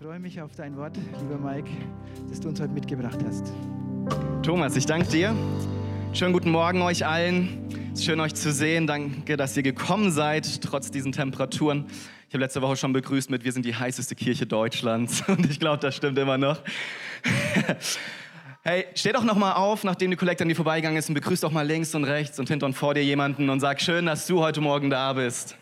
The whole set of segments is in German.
freue mich auf dein Wort, lieber Mike, das du uns heute mitgebracht hast. Thomas, ich danke dir. Schönen guten Morgen euch allen. Es ist schön, euch zu sehen. Danke, dass ihr gekommen seid, trotz diesen Temperaturen. Ich habe letzte Woche schon begrüßt mit, wir sind die heißeste Kirche Deutschlands. Und ich glaube, das stimmt immer noch. Hey, steh doch noch mal auf, nachdem die Kollekte an dir vorbeigegangen ist und begrüß doch mal links und rechts und hinter und vor dir jemanden und sag schön, dass du heute Morgen da bist.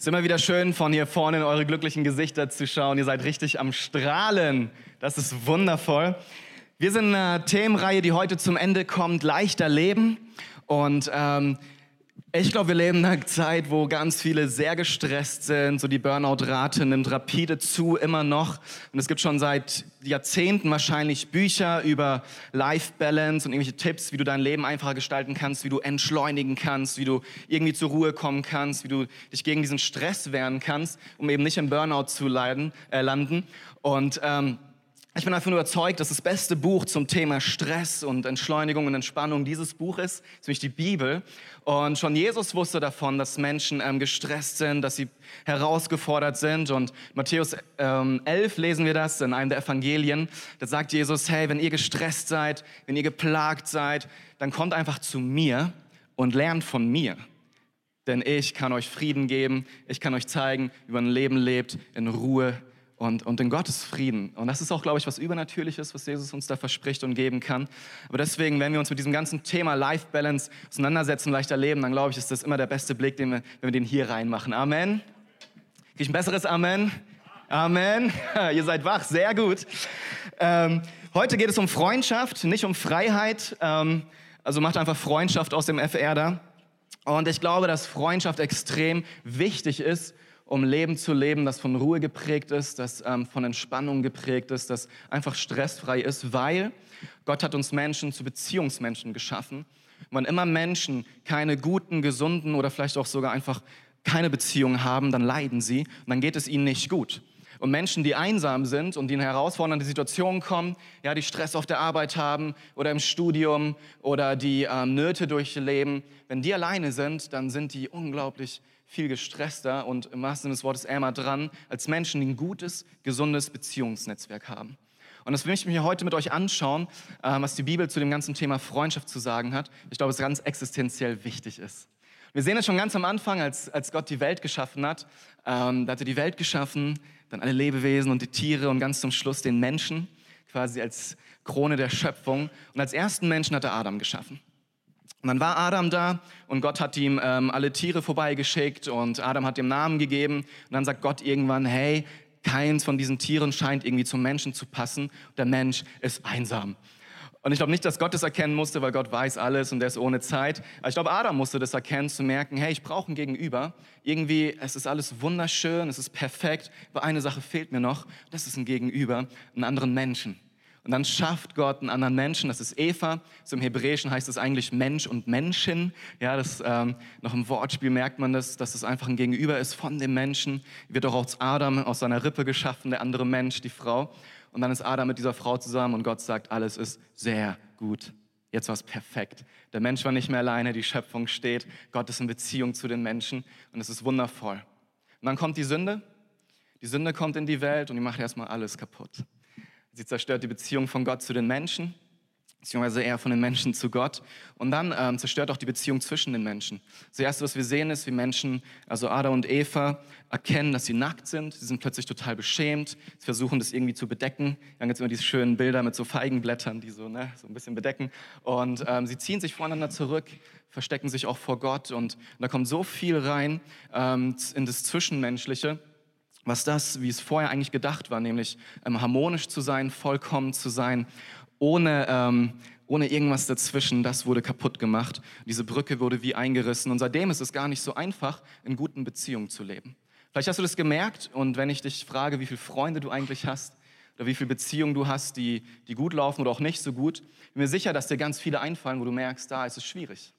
Es ist immer wieder schön, von hier vorne in eure glücklichen Gesichter zu schauen. Ihr seid richtig am Strahlen. Das ist wundervoll. Wir sind in einer Themenreihe, die heute zum Ende kommt, leichter Leben. Und ähm, ich glaube, wir leben in einer Zeit, wo ganz viele sehr gestresst sind. So die Burnout-Rate nimmt rapide zu, immer noch. Und es gibt schon seit Jahrzehnten wahrscheinlich Bücher über Life Balance und irgendwelche Tipps, wie du dein Leben einfacher gestalten kannst, wie du entschleunigen kannst, wie du irgendwie zur Ruhe kommen kannst, wie du dich gegen diesen Stress wehren kannst, um eben nicht im Burnout zu leiden, äh, landen. Und ähm, ich bin davon überzeugt, dass das beste Buch zum Thema Stress und Entschleunigung und Entspannung dieses Buch ist, nämlich die Bibel. Und schon Jesus wusste davon, dass Menschen ähm, gestresst sind, dass sie herausgefordert sind. Und Matthäus ähm, 11 lesen wir das in einem der Evangelien. Da sagt Jesus, hey, wenn ihr gestresst seid, wenn ihr geplagt seid, dann kommt einfach zu mir und lernt von mir. Denn ich kann euch Frieden geben, ich kann euch zeigen, wie man ein Leben lebt in Ruhe und, und in Gottes Frieden. Und das ist auch, glaube ich, was Übernatürliches, was Jesus uns da verspricht und geben kann. Aber deswegen, wenn wir uns mit diesem ganzen Thema Life Balance auseinandersetzen, leichter leben, dann glaube ich, ist das immer der beste Blick, den wir, wenn wir den hier reinmachen. Amen. Krieg ich ein besseres Amen? Amen. Ihr seid wach, sehr gut. Ähm, heute geht es um Freundschaft, nicht um Freiheit. Ähm, also macht einfach Freundschaft aus dem FR da. Und ich glaube, dass Freundschaft extrem wichtig ist um Leben zu leben, das von Ruhe geprägt ist, das ähm, von Entspannung geprägt ist, das einfach stressfrei ist, weil Gott hat uns Menschen zu Beziehungsmenschen geschaffen. Und wenn immer Menschen keine guten, gesunden oder vielleicht auch sogar einfach keine Beziehung haben, dann leiden sie und dann geht es ihnen nicht gut. Und Menschen, die einsam sind und die in herausfordernde Situationen kommen, ja, die Stress auf der Arbeit haben oder im Studium oder die ähm, Nöte durchleben, wenn die alleine sind, dann sind die unglaublich viel gestresster und im wahrsten Sinne des Wortes ärmer dran als Menschen, die ein gutes, gesundes Beziehungsnetzwerk haben. Und das will ich mir heute mit euch anschauen, äh, was die Bibel zu dem ganzen Thema Freundschaft zu sagen hat. Ich glaube, es ganz existenziell wichtig ist. Wir sehen es schon ganz am Anfang, als, als Gott die Welt geschaffen hat. Ähm, da hat er die Welt geschaffen, dann alle Lebewesen und die Tiere und ganz zum Schluss den Menschen, quasi als Krone der Schöpfung. Und als ersten Menschen hat er Adam geschaffen. Und dann war Adam da und Gott hat ihm ähm, alle Tiere vorbeigeschickt und Adam hat ihm Namen gegeben. Und dann sagt Gott irgendwann, hey, keins von diesen Tieren scheint irgendwie zum Menschen zu passen. Der Mensch ist einsam. Und ich glaube nicht, dass Gott das erkennen musste, weil Gott weiß alles und er ist ohne Zeit. Aber ich glaube, Adam musste das erkennen, zu merken, hey, ich brauche ein Gegenüber. Irgendwie, es ist alles wunderschön, es ist perfekt, aber eine Sache fehlt mir noch, das ist ein Gegenüber, einen anderen Menschen. Und dann schafft Gott einen anderen Menschen, das ist Eva. So im Hebräischen heißt es eigentlich Mensch und Menschen. Ja, das, ähm, noch im Wortspiel merkt man das, dass es einfach ein Gegenüber ist von dem Menschen. Wird auch aus Adam, aus seiner Rippe geschaffen, der andere Mensch, die Frau. Und dann ist Adam mit dieser Frau zusammen und Gott sagt, alles ist sehr gut. Jetzt war es perfekt. Der Mensch war nicht mehr alleine, die Schöpfung steht. Gott ist in Beziehung zu den Menschen und es ist wundervoll. Und dann kommt die Sünde. Die Sünde kommt in die Welt und die macht erstmal alles kaputt. Sie zerstört die Beziehung von Gott zu den Menschen, beziehungsweise eher von den Menschen zu Gott. Und dann ähm, zerstört auch die Beziehung zwischen den Menschen. Das Erste, was wir sehen, ist, wie Menschen, also Adam und Eva, erkennen, dass sie nackt sind. Sie sind plötzlich total beschämt. Sie versuchen, das irgendwie zu bedecken. Dann gibt es immer diese schönen Bilder mit so Feigenblättern, die so, ne, so ein bisschen bedecken. Und ähm, sie ziehen sich voneinander zurück, verstecken sich auch vor Gott. Und, und da kommt so viel rein ähm, in das Zwischenmenschliche was das, wie es vorher eigentlich gedacht war, nämlich ähm, harmonisch zu sein, vollkommen zu sein. ohne, ähm, ohne irgendwas dazwischen, das wurde kaputt gemacht. Diese Brücke wurde wie eingerissen und seitdem ist es gar nicht so einfach, in guten Beziehungen zu leben. Vielleicht hast du das gemerkt und wenn ich dich frage, wie viele Freunde du eigentlich hast oder wie viele Beziehungen du hast, die, die gut laufen oder auch nicht so gut, bin mir sicher, dass dir ganz viele einfallen, wo du merkst, da ist es schwierig.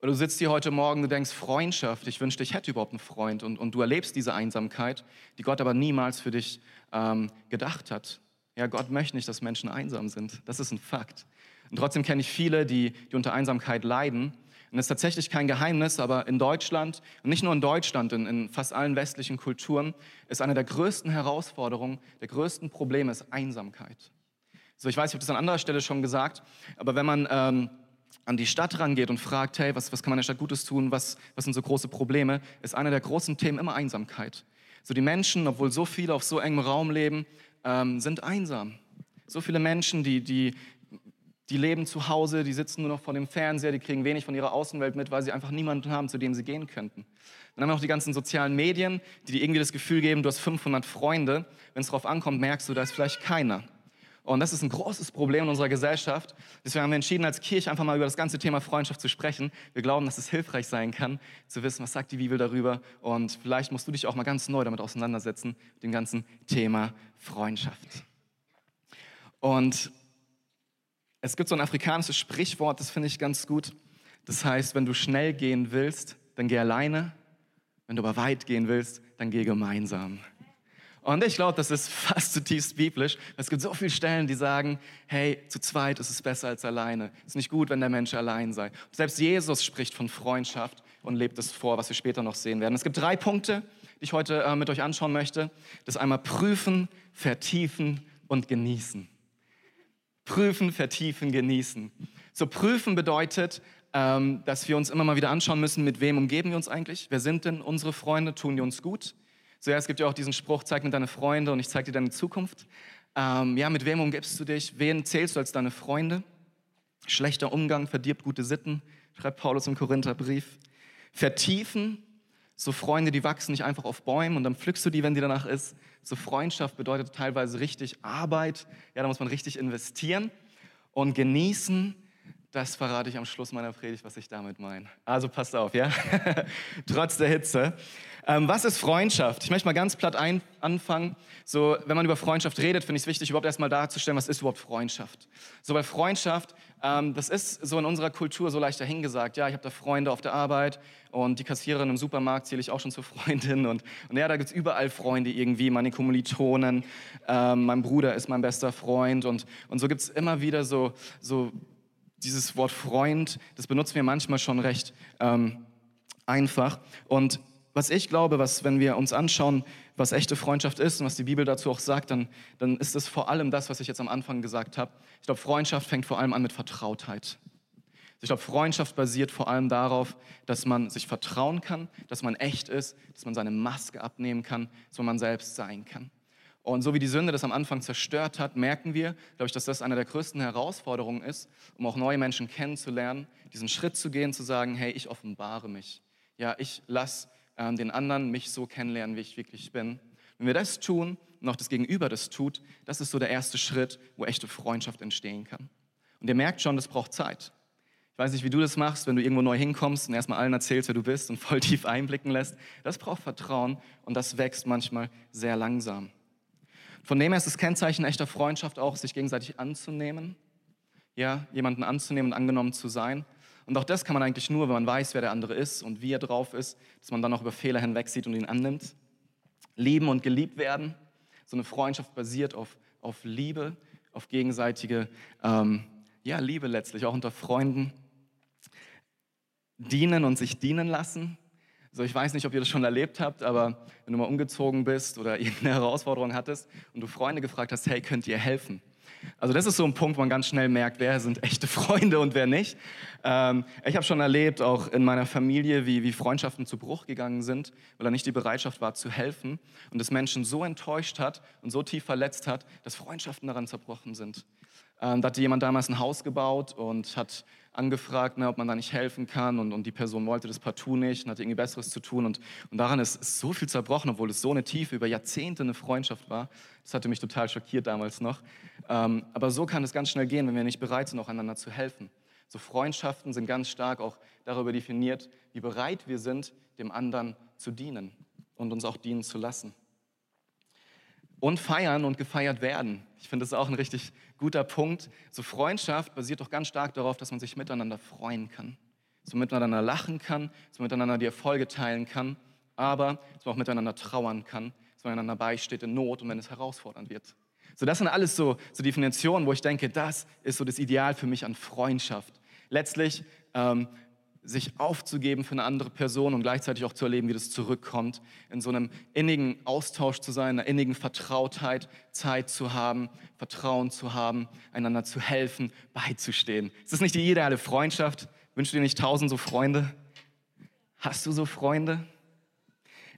Oder du sitzt hier heute Morgen, du denkst, Freundschaft, ich wünschte, ich hätte überhaupt einen Freund und, und du erlebst diese Einsamkeit, die Gott aber niemals für dich ähm, gedacht hat. Ja, Gott möchte nicht, dass Menschen einsam sind. Das ist ein Fakt. Und trotzdem kenne ich viele, die, die unter Einsamkeit leiden und das ist tatsächlich kein Geheimnis, aber in Deutschland, und nicht nur in Deutschland, in, in fast allen westlichen Kulturen, ist eine der größten Herausforderungen, der größten Probleme ist Einsamkeit. So, ich weiß, ich habe das an anderer Stelle schon gesagt, aber wenn man ähm, an die Stadt rangeht und fragt, hey, was, was kann man der Stadt Gutes tun, was, was sind so große Probleme, ist einer der großen Themen immer Einsamkeit. So die Menschen, obwohl so viele auf so engem Raum leben, ähm, sind einsam. So viele Menschen, die, die die leben zu Hause, die sitzen nur noch vor dem Fernseher, die kriegen wenig von ihrer Außenwelt mit, weil sie einfach niemanden haben, zu dem sie gehen könnten. Dann haben wir noch die ganzen sozialen Medien, die dir irgendwie das Gefühl geben, du hast 500 Freunde. Wenn es darauf ankommt, merkst du, da ist vielleicht keiner. Und das ist ein großes Problem in unserer Gesellschaft. Deswegen haben wir entschieden, als Kirche einfach mal über das ganze Thema Freundschaft zu sprechen. Wir glauben, dass es hilfreich sein kann, zu wissen, was sagt die Bibel darüber. Und vielleicht musst du dich auch mal ganz neu damit auseinandersetzen, mit dem ganzen Thema Freundschaft. Und es gibt so ein afrikanisches Sprichwort, das finde ich ganz gut. Das heißt, wenn du schnell gehen willst, dann geh alleine. Wenn du aber weit gehen willst, dann geh gemeinsam. Und ich glaube, das ist fast zutiefst biblisch. Es gibt so viele Stellen, die sagen, hey, zu zweit ist es besser als alleine. Es ist nicht gut, wenn der Mensch allein sei. selbst Jesus spricht von Freundschaft und lebt es vor, was wir später noch sehen werden. Es gibt drei Punkte, die ich heute äh, mit euch anschauen möchte. Das einmal prüfen, vertiefen und genießen. Prüfen, vertiefen, genießen. So prüfen bedeutet, ähm, dass wir uns immer mal wieder anschauen müssen, mit wem umgeben wir uns eigentlich? Wer sind denn unsere Freunde? Tun die uns gut? So, ja, es gibt ja auch diesen Spruch, zeig mir deine Freunde und ich zeig dir deine Zukunft. Ähm, ja, mit wem umgibst du dich? Wen zählst du als deine Freunde? Schlechter Umgang verdirbt gute Sitten, schreibt Paulus im Korintherbrief. Vertiefen, so Freunde, die wachsen nicht einfach auf Bäumen und dann pflückst du die, wenn die danach ist, so Freundschaft bedeutet teilweise richtig Arbeit. Ja, da muss man richtig investieren und genießen. Das verrate ich am Schluss meiner Predigt, was ich damit meine. Also passt auf, ja? Trotz der Hitze. Ähm, was ist Freundschaft? Ich möchte mal ganz platt ein, anfangen. So, wenn man über Freundschaft redet, finde ich es wichtig, überhaupt erstmal darzustellen, was ist überhaupt Freundschaft? So, weil Freundschaft, ähm, das ist so in unserer Kultur so leicht dahingesagt. Ja, ich habe da Freunde auf der Arbeit und die Kassiererin im Supermarkt zähle ich auch schon zur Freundin. Und, und ja, da gibt es überall Freunde irgendwie, meine Kommilitonen, ähm, mein Bruder ist mein bester Freund. Und, und so gibt es immer wieder so, so dieses Wort Freund, das benutzen wir manchmal schon recht ähm, einfach. Und was ich glaube, was, wenn wir uns anschauen, was echte Freundschaft ist und was die Bibel dazu auch sagt, dann, dann ist es vor allem das, was ich jetzt am Anfang gesagt habe. Ich glaube, Freundschaft fängt vor allem an mit Vertrautheit. Ich glaube, Freundschaft basiert vor allem darauf, dass man sich vertrauen kann, dass man echt ist, dass man seine Maske abnehmen kann, dass man selbst sein kann. Und so wie die Sünde das am Anfang zerstört hat, merken wir, glaube ich, dass das eine der größten Herausforderungen ist, um auch neue Menschen kennenzulernen, diesen Schritt zu gehen, zu sagen, hey, ich offenbare mich. Ja, ich lasse ähm, den anderen mich so kennenlernen, wie ich wirklich bin. Wenn wir das tun und auch das Gegenüber das tut, das ist so der erste Schritt, wo echte Freundschaft entstehen kann. Und ihr merkt schon, das braucht Zeit. Ich weiß nicht, wie du das machst, wenn du irgendwo neu hinkommst und erstmal allen erzählst, wer du bist und voll tief einblicken lässt. Das braucht Vertrauen und das wächst manchmal sehr langsam. Von dem her ist das Kennzeichen echter Freundschaft auch, sich gegenseitig anzunehmen. Ja, jemanden anzunehmen und angenommen zu sein. Und auch das kann man eigentlich nur, wenn man weiß, wer der andere ist und wie er drauf ist, dass man dann auch über Fehler hinweg sieht und ihn annimmt. Lieben und geliebt werden. So eine Freundschaft basiert auf, auf Liebe, auf gegenseitige ähm, ja, Liebe letztlich, auch unter Freunden. Dienen und sich dienen lassen. So, ich weiß nicht, ob ihr das schon erlebt habt, aber wenn du mal umgezogen bist oder irgendeine Herausforderung hattest und du Freunde gefragt hast, hey, könnt ihr helfen? Also das ist so ein Punkt, wo man ganz schnell merkt, wer sind echte Freunde und wer nicht. Ähm, ich habe schon erlebt, auch in meiner Familie, wie, wie Freundschaften zu Bruch gegangen sind, weil da nicht die Bereitschaft war zu helfen und das Menschen so enttäuscht hat und so tief verletzt hat, dass Freundschaften daran zerbrochen sind. Ähm, da hatte jemand damals ein Haus gebaut und hat angefragt, ne, ob man da nicht helfen kann und, und die Person wollte das partout nicht und hatte irgendwie Besseres zu tun und, und daran ist, ist so viel zerbrochen, obwohl es so eine tiefe, über Jahrzehnte eine Freundschaft war. Das hatte mich total schockiert damals noch. Ähm, aber so kann es ganz schnell gehen, wenn wir nicht bereit sind, auch einander zu helfen. So Freundschaften sind ganz stark auch darüber definiert, wie bereit wir sind, dem anderen zu dienen und uns auch dienen zu lassen. Und feiern und gefeiert werden. Ich finde, das ist auch ein richtig guter Punkt. So Freundschaft basiert doch ganz stark darauf, dass man sich miteinander freuen kann. Dass man miteinander lachen kann, dass man miteinander die Erfolge teilen kann, aber dass man auch miteinander trauern kann, dass man einander beisteht in Not und wenn es herausfordernd wird. So, das sind alles so, so Definitionen, wo ich denke, das ist so das Ideal für mich an Freundschaft. Letztlich ähm, sich aufzugeben für eine andere Person und gleichzeitig auch zu erleben, wie das zurückkommt, in so einem innigen Austausch zu sein, einer innigen Vertrautheit, Zeit zu haben, Vertrauen zu haben, einander zu helfen, beizustehen. Ist das nicht die ideale Freundschaft? Wünschst du dir nicht tausend so Freunde? Hast du so Freunde?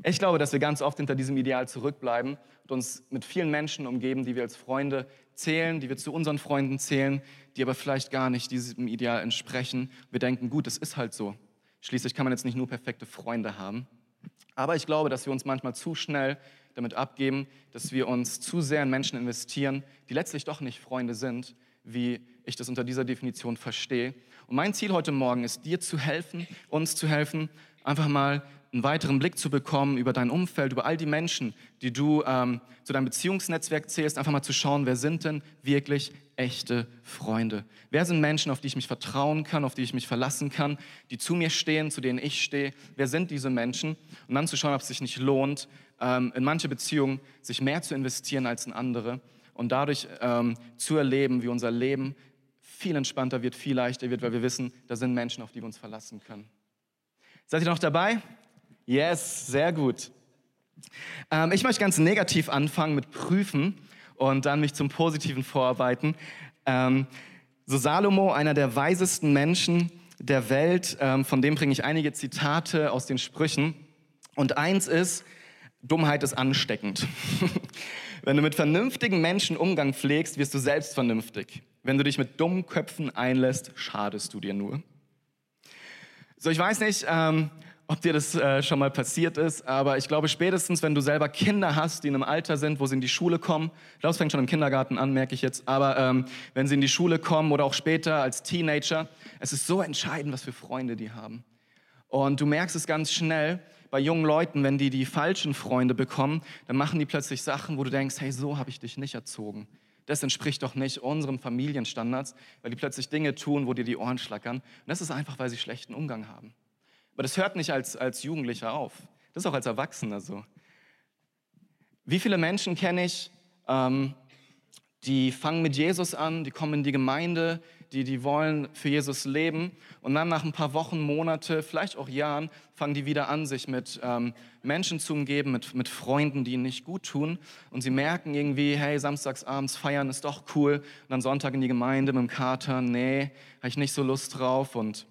Ich glaube, dass wir ganz oft hinter diesem Ideal zurückbleiben und uns mit vielen Menschen umgeben, die wir als Freunde zählen, die wir zu unseren Freunden zählen, die aber vielleicht gar nicht diesem Ideal entsprechen. Wir denken, gut, es ist halt so. Schließlich kann man jetzt nicht nur perfekte Freunde haben. Aber ich glaube, dass wir uns manchmal zu schnell damit abgeben, dass wir uns zu sehr in Menschen investieren, die letztlich doch nicht Freunde sind, wie ich das unter dieser Definition verstehe. Und mein Ziel heute Morgen ist, dir zu helfen, uns zu helfen, einfach mal einen weiteren Blick zu bekommen über dein Umfeld, über all die Menschen, die du ähm, zu deinem Beziehungsnetzwerk zählst, einfach mal zu schauen, wer sind denn wirklich echte Freunde? Wer sind Menschen, auf die ich mich vertrauen kann, auf die ich mich verlassen kann, die zu mir stehen, zu denen ich stehe? Wer sind diese Menschen? Und dann zu schauen, ob es sich nicht lohnt, ähm, in manche Beziehungen sich mehr zu investieren als in andere und dadurch ähm, zu erleben, wie unser Leben viel entspannter wird, viel leichter wird, weil wir wissen, da sind Menschen, auf die wir uns verlassen können. Seid ihr noch dabei? Yes, sehr gut. Ähm, ich möchte ganz negativ anfangen mit Prüfen und dann mich zum Positiven vorarbeiten. Ähm, so Salomo, einer der weisesten Menschen der Welt, ähm, von dem bringe ich einige Zitate aus den Sprüchen. Und eins ist, Dummheit ist ansteckend. Wenn du mit vernünftigen Menschen Umgang pflegst, wirst du selbst vernünftig. Wenn du dich mit dummen Köpfen einlässt, schadest du dir nur. So, ich weiß nicht, ähm, ob dir das äh, schon mal passiert ist, aber ich glaube spätestens, wenn du selber Kinder hast, die in einem Alter sind, wo sie in die Schule kommen, ich glaube, es fängt schon im Kindergarten an, merke ich jetzt, aber ähm, wenn sie in die Schule kommen oder auch später als Teenager, es ist so entscheidend, was für Freunde die haben. Und du merkst es ganz schnell bei jungen Leuten, wenn die die falschen Freunde bekommen, dann machen die plötzlich Sachen, wo du denkst, hey, so habe ich dich nicht erzogen. Das entspricht doch nicht unseren Familienstandards, weil die plötzlich Dinge tun, wo dir die Ohren schlackern. Und das ist einfach, weil sie schlechten Umgang haben. Aber das hört nicht als, als Jugendlicher auf. Das ist auch als Erwachsener so. Wie viele Menschen kenne ich, ähm, die fangen mit Jesus an, die kommen in die Gemeinde, die, die wollen für Jesus leben und dann nach ein paar Wochen, Monate, vielleicht auch Jahren, fangen die wieder an, sich mit ähm, Menschen zu umgeben, mit, mit Freunden, die ihnen nicht gut tun und sie merken irgendwie, hey, samstagsabends feiern ist doch cool und dann Sonntag in die Gemeinde mit dem Kater, nee, habe ich nicht so Lust drauf und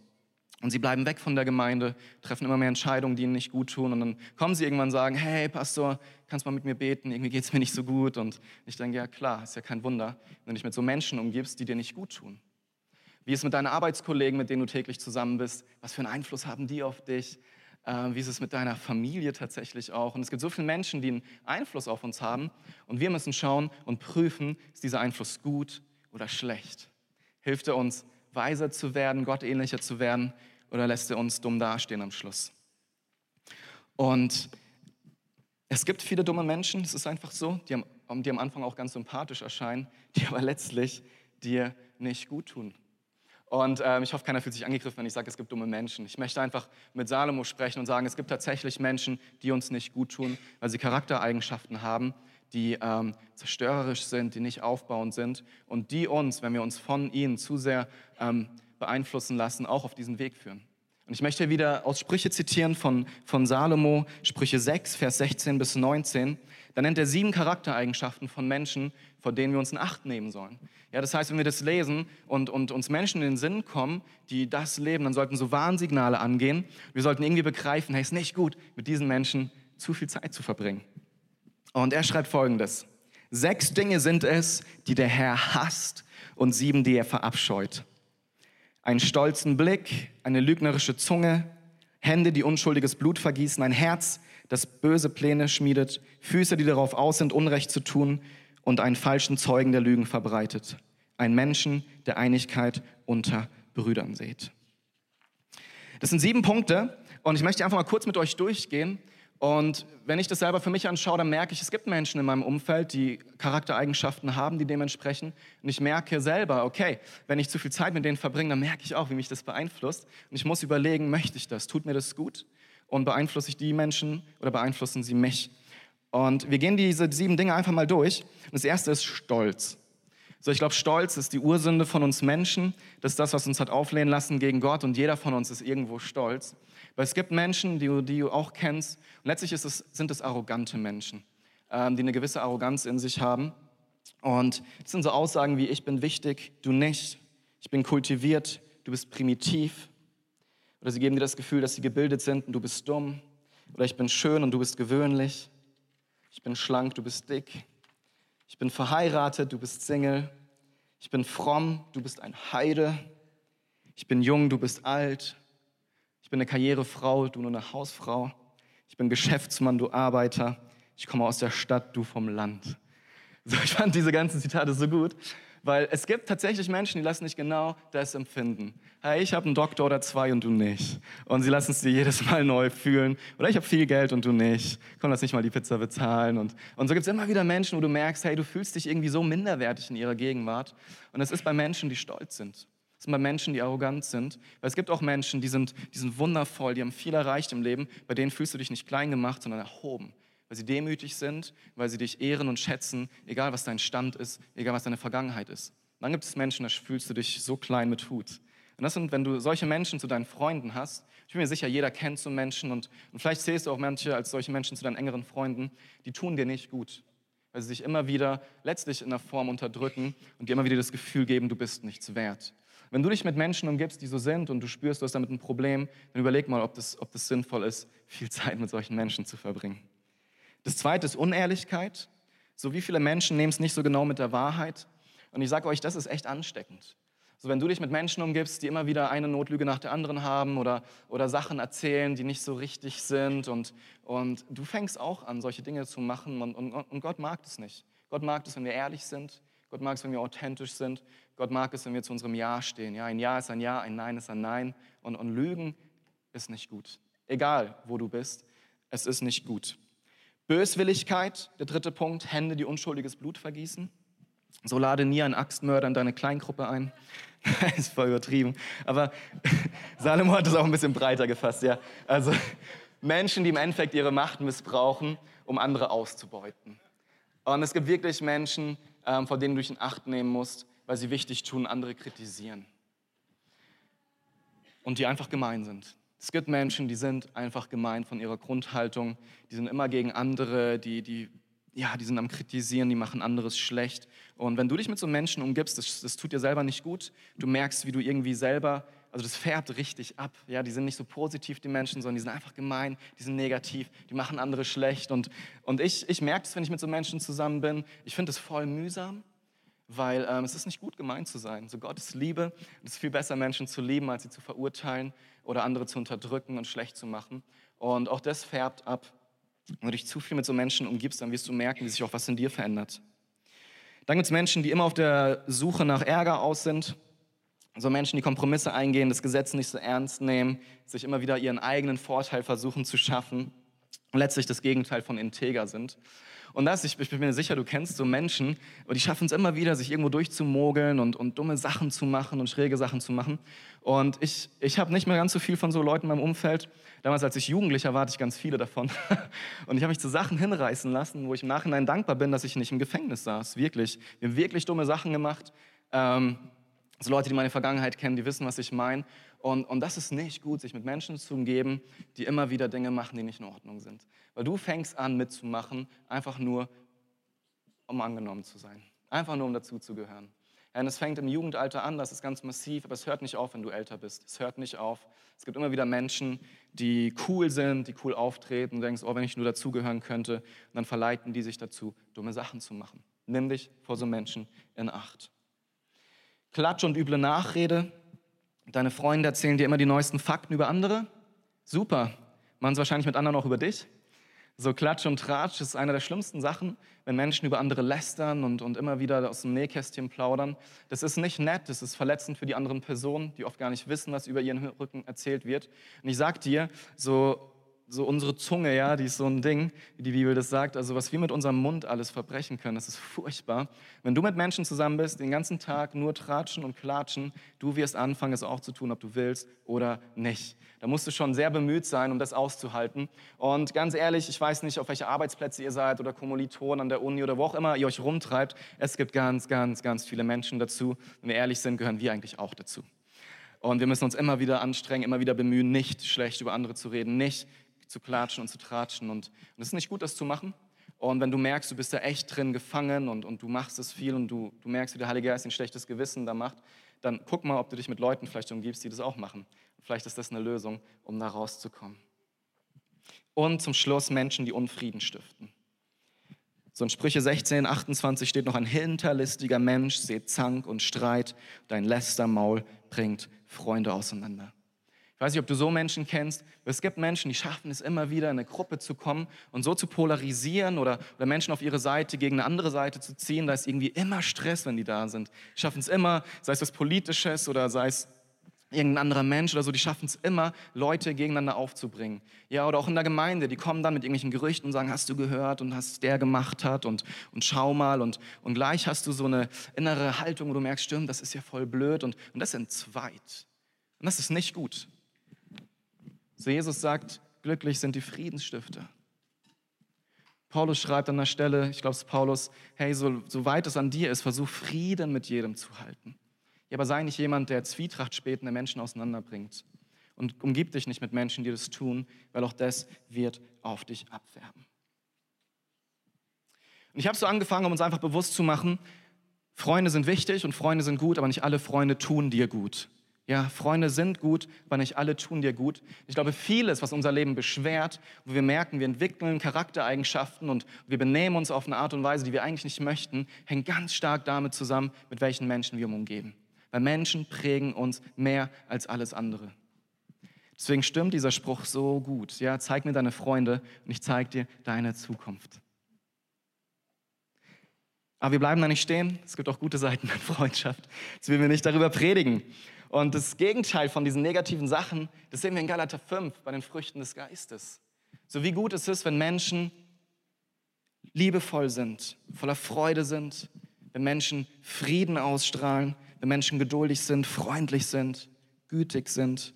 und sie bleiben weg von der Gemeinde, treffen immer mehr Entscheidungen, die ihnen nicht gut tun. Und dann kommen sie irgendwann und sagen, hey Pastor, kannst mal mit mir beten? Irgendwie geht es mir nicht so gut. Und ich denke, ja klar, ist ja kein Wunder, wenn du dich mit so Menschen umgibst, die dir nicht gut tun. Wie ist es mit deinen Arbeitskollegen, mit denen du täglich zusammen bist? Was für einen Einfluss haben die auf dich? Äh, wie ist es mit deiner Familie tatsächlich auch? Und es gibt so viele Menschen, die einen Einfluss auf uns haben. Und wir müssen schauen und prüfen, ist dieser Einfluss gut oder schlecht? Hilft er uns, weiser zu werden, Gott ähnlicher zu werden oder lässt er uns dumm dastehen am Schluss? Und es gibt viele dumme Menschen, es ist einfach so, die am, die am Anfang auch ganz sympathisch erscheinen, die aber letztlich dir nicht gut tun. Und ähm, ich hoffe, keiner fühlt sich angegriffen, wenn ich sage, es gibt dumme Menschen. Ich möchte einfach mit Salomo sprechen und sagen, es gibt tatsächlich Menschen, die uns nicht gut tun, weil sie Charaktereigenschaften haben, die ähm, zerstörerisch sind, die nicht aufbauend sind und die uns, wenn wir uns von ihnen zu sehr ähm, beeinflussen lassen, auch auf diesen Weg führen. Und ich möchte wieder aus Sprüche zitieren von, von Salomo, Sprüche 6, Vers 16 bis 19. Da nennt er sieben Charaktereigenschaften von Menschen, vor denen wir uns in Acht nehmen sollen. Ja, das heißt, wenn wir das lesen und, und uns Menschen in den Sinn kommen, die das leben, dann sollten so Warnsignale angehen. Wir sollten irgendwie begreifen, hey, ist nicht gut, mit diesen Menschen zu viel Zeit zu verbringen. Und er schreibt folgendes. Sechs Dinge sind es, die der Herr hasst und sieben, die er verabscheut. einen stolzen Blick, eine lügnerische Zunge, Hände, die unschuldiges Blut vergießen, ein Herz, das böse Pläne schmiedet, Füße, die darauf aus sind, Unrecht zu tun und einen falschen Zeugen der Lügen verbreitet. Ein Menschen, der Einigkeit unter Brüdern sieht. Das sind sieben Punkte und ich möchte einfach mal kurz mit euch durchgehen. Und wenn ich das selber für mich anschaue, dann merke ich, es gibt Menschen in meinem Umfeld, die Charaktereigenschaften haben, die dementsprechend. Und ich merke selber, okay, wenn ich zu viel Zeit mit denen verbringe, dann merke ich auch, wie mich das beeinflusst. Und ich muss überlegen, möchte ich das? Tut mir das gut? Und beeinflusse ich die Menschen oder beeinflussen sie mich? Und wir gehen diese sieben Dinge einfach mal durch. Das erste ist Stolz. So, ich glaube, Stolz ist die Ursünde von uns Menschen. Das ist das, was uns hat auflehnen lassen gegen Gott. Und jeder von uns ist irgendwo stolz. Weil es gibt Menschen, die du, die du auch kennst. Und letztlich es, sind es arrogante Menschen, ähm, die eine gewisse Arroganz in sich haben. Und das sind so Aussagen wie, ich bin wichtig, du nicht. Ich bin kultiviert, du bist primitiv. Oder sie geben dir das Gefühl, dass sie gebildet sind und du bist dumm. Oder ich bin schön und du bist gewöhnlich. Ich bin schlank, du bist dick. Ich bin verheiratet, du bist Single. Ich bin fromm, du bist ein Heide. Ich bin jung, du bist alt. Ich bin eine Karrierefrau, du nur eine Hausfrau. Ich bin Geschäftsmann, du Arbeiter. Ich komme aus der Stadt, du vom Land. So, ich fand diese ganzen Zitate so gut, weil es gibt tatsächlich Menschen, die lassen nicht genau das empfinden. Hey, ich habe einen Doktor oder zwei und du nicht. Und sie lassen es dir jedes Mal neu fühlen. Oder ich habe viel Geld und du nicht. Komm, lass nicht mal die Pizza bezahlen. Und, und so gibt es immer wieder Menschen, wo du merkst, hey, du fühlst dich irgendwie so minderwertig in ihrer Gegenwart. Und es ist bei Menschen, die stolz sind. Es sind bei Menschen, die arrogant sind. Weil es gibt auch Menschen, die sind, die sind wundervoll, die haben viel erreicht im Leben. Bei denen fühlst du dich nicht klein gemacht, sondern erhoben weil sie demütig sind, weil sie dich ehren und schätzen, egal was dein Stand ist, egal was deine Vergangenheit ist. Und dann gibt es Menschen, da fühlst du dich so klein mit Hut. Und das sind, wenn du solche Menschen zu deinen Freunden hast, ich bin mir sicher, jeder kennt so Menschen und, und vielleicht zählst du auch manche als solche Menschen zu deinen engeren Freunden, die tun dir nicht gut, weil sie sich immer wieder letztlich in der Form unterdrücken und dir immer wieder das Gefühl geben, du bist nichts wert. Wenn du dich mit Menschen umgibst, die so sind und du spürst, du hast damit ein Problem, dann überleg mal, ob das, ob das sinnvoll ist, viel Zeit mit solchen Menschen zu verbringen. Das zweite ist Unehrlichkeit. So wie viele Menschen nehmen es nicht so genau mit der Wahrheit. Und ich sage euch, das ist echt ansteckend. So, wenn du dich mit Menschen umgibst, die immer wieder eine Notlüge nach der anderen haben oder, oder Sachen erzählen, die nicht so richtig sind und, und du fängst auch an, solche Dinge zu machen und, und, und Gott mag das nicht. Gott mag es, wenn wir ehrlich sind. Gott mag es, wenn wir authentisch sind. Gott mag es, wenn wir zu unserem Ja stehen. Ja, ein Ja ist ein Ja, ein Nein ist ein Nein. Und, und Lügen ist nicht gut. Egal, wo du bist, es ist nicht gut. Böswilligkeit, der dritte Punkt, Hände, die unschuldiges Blut vergießen. So lade nie einen Axtmörder in deine Kleingruppe ein. ist voll übertrieben. Aber Salomo hat es auch ein bisschen breiter gefasst, ja. Also Menschen, die im Endeffekt ihre Macht missbrauchen, um andere auszubeuten. Und es gibt wirklich Menschen, ähm, vor denen du dich in Acht nehmen musst, weil sie wichtig tun, andere kritisieren. Und die einfach gemein sind. Es gibt Menschen, die sind einfach gemein von ihrer Grundhaltung, die sind immer gegen andere, die, die, ja, die sind am Kritisieren, die machen anderes schlecht. Und wenn du dich mit so Menschen umgibst, das, das tut dir selber nicht gut. Du merkst, wie du irgendwie selber, also das färbt richtig ab. Ja, die sind nicht so positiv, die Menschen, sondern die sind einfach gemein, die sind negativ, die machen andere schlecht. Und, und ich, ich merke es, wenn ich mit so Menschen zusammen bin. Ich finde es voll mühsam weil ähm, es ist nicht gut, gemein zu sein. So Gottes Liebe, es ist viel besser, Menschen zu lieben, als sie zu verurteilen oder andere zu unterdrücken und schlecht zu machen. Und auch das färbt ab. Wenn du dich zu viel mit so Menschen umgibst, dann wirst du merken, wie sich auch was in dir verändert. Dann gibt es Menschen, die immer auf der Suche nach Ärger aus sind. So Menschen, die Kompromisse eingehen, das Gesetz nicht so ernst nehmen, sich immer wieder ihren eigenen Vorteil versuchen zu schaffen und letztlich das Gegenteil von integer sind. Und das, ich, ich bin mir sicher, du kennst so Menschen, und die schaffen es immer wieder, sich irgendwo durchzumogeln und, und dumme Sachen zu machen und schräge Sachen zu machen. Und ich, ich habe nicht mehr ganz so viel von so Leuten in meinem Umfeld. Damals, als ich Jugendlicher war, hatte ich ganz viele davon. Und ich habe mich zu Sachen hinreißen lassen, wo ich im Nachhinein dankbar bin, dass ich nicht im Gefängnis saß. Wirklich. Wir haben wirklich dumme Sachen gemacht. Ähm, so Leute, die meine Vergangenheit kennen, die wissen, was ich meine. Und, und das ist nicht gut, sich mit Menschen zu umgeben, die immer wieder Dinge machen, die nicht in Ordnung sind. Weil du fängst an mitzumachen, einfach nur, um angenommen zu sein. Einfach nur, um dazuzugehören. Und es fängt im Jugendalter an, das ist ganz massiv, aber es hört nicht auf, wenn du älter bist. Es hört nicht auf. Es gibt immer wieder Menschen, die cool sind, die cool auftreten und denkst, oh, wenn ich nur dazugehören könnte. Und dann verleiten die sich dazu, dumme Sachen zu machen. Nimm dich vor so Menschen in Acht. Klatsch und üble Nachrede Deine Freunde erzählen dir immer die neuesten Fakten über andere. Super. Machen sie wahrscheinlich mit anderen auch über dich. So Klatsch und Tratsch ist eine der schlimmsten Sachen, wenn Menschen über andere lästern und, und immer wieder aus dem Nähkästchen plaudern. Das ist nicht nett, das ist verletzend für die anderen Personen, die oft gar nicht wissen, was über ihren Rücken erzählt wird. Und ich sag dir, so so unsere Zunge, ja, die ist so ein Ding, wie die Bibel das sagt. Also was wir mit unserem Mund alles verbrechen können, das ist furchtbar. Wenn du mit Menschen zusammen bist, den ganzen Tag nur tratschen und klatschen, du wirst anfangen, es auch zu tun, ob du willst oder nicht. Da musst du schon sehr bemüht sein, um das auszuhalten. Und ganz ehrlich, ich weiß nicht, auf welche Arbeitsplätze ihr seid oder Kommilitonen an der Uni oder wo auch immer ihr euch rumtreibt. Es gibt ganz, ganz, ganz viele Menschen dazu. Wenn wir ehrlich sind, gehören wir eigentlich auch dazu. Und wir müssen uns immer wieder anstrengen, immer wieder bemühen, nicht schlecht über andere zu reden, nicht zu klatschen und zu tratschen. Und, es ist nicht gut, das zu machen. Und wenn du merkst, du bist da echt drin gefangen und, und du machst es viel und du, du merkst, wie der Heilige Geist ein schlechtes Gewissen da macht, dann guck mal, ob du dich mit Leuten vielleicht umgibst, die das auch machen. Vielleicht ist das eine Lösung, um da rauszukommen. Und zum Schluss Menschen, die Unfrieden stiften. So in Sprüche 16, 28 steht noch, ein hinterlistiger Mensch seht Zank und Streit, dein Lästermaul bringt Freunde auseinander. Ich weiß nicht, ob du so Menschen kennst, aber es gibt Menschen, die schaffen es immer wieder, in eine Gruppe zu kommen und so zu polarisieren oder, oder Menschen auf ihre Seite gegen eine andere Seite zu ziehen. Da ist irgendwie immer Stress, wenn die da sind. Die schaffen es immer, sei es was Politisches oder sei es irgendein anderer Mensch oder so, die schaffen es immer, Leute gegeneinander aufzubringen. Ja, oder auch in der Gemeinde, die kommen dann mit irgendwelchen Gerüchten und sagen, hast du gehört und hast der gemacht hat und, und schau mal und, und gleich hast du so eine innere Haltung, wo du merkst, stimmt, das ist ja voll blöd und, und das entzweit. Und das ist nicht gut. So Jesus sagt, glücklich sind die Friedensstifter. Paulus schreibt an der Stelle, ich glaube es ist Paulus, hey, so, so weit es an dir ist, versuch Frieden mit jedem zu halten. Ja, aber sei nicht jemand, der Zwietracht spätende Menschen auseinanderbringt. Und umgib dich nicht mit Menschen, die das tun, weil auch das wird auf dich abfärben. Und ich habe so angefangen, um uns einfach bewusst zu machen, Freunde sind wichtig und Freunde sind gut, aber nicht alle Freunde tun dir gut. Ja, Freunde sind gut, aber nicht alle tun dir gut. Ich glaube, vieles, was unser Leben beschwert, wo wir merken, wir entwickeln Charaktereigenschaften und wir benehmen uns auf eine Art und Weise, die wir eigentlich nicht möchten, hängt ganz stark damit zusammen, mit welchen Menschen wir umgeben. Weil Menschen prägen uns mehr als alles andere. Deswegen stimmt dieser Spruch so gut. Ja, zeig mir deine Freunde und ich zeig dir deine Zukunft. Aber wir bleiben da nicht stehen. Es gibt auch gute Seiten der Freundschaft. Jetzt will wir nicht darüber predigen. Und das Gegenteil von diesen negativen Sachen, das sehen wir in Galater 5 bei den Früchten des Geistes. So wie gut es ist, wenn Menschen liebevoll sind, voller Freude sind, wenn Menschen Frieden ausstrahlen, wenn Menschen geduldig sind, freundlich sind, gütig sind,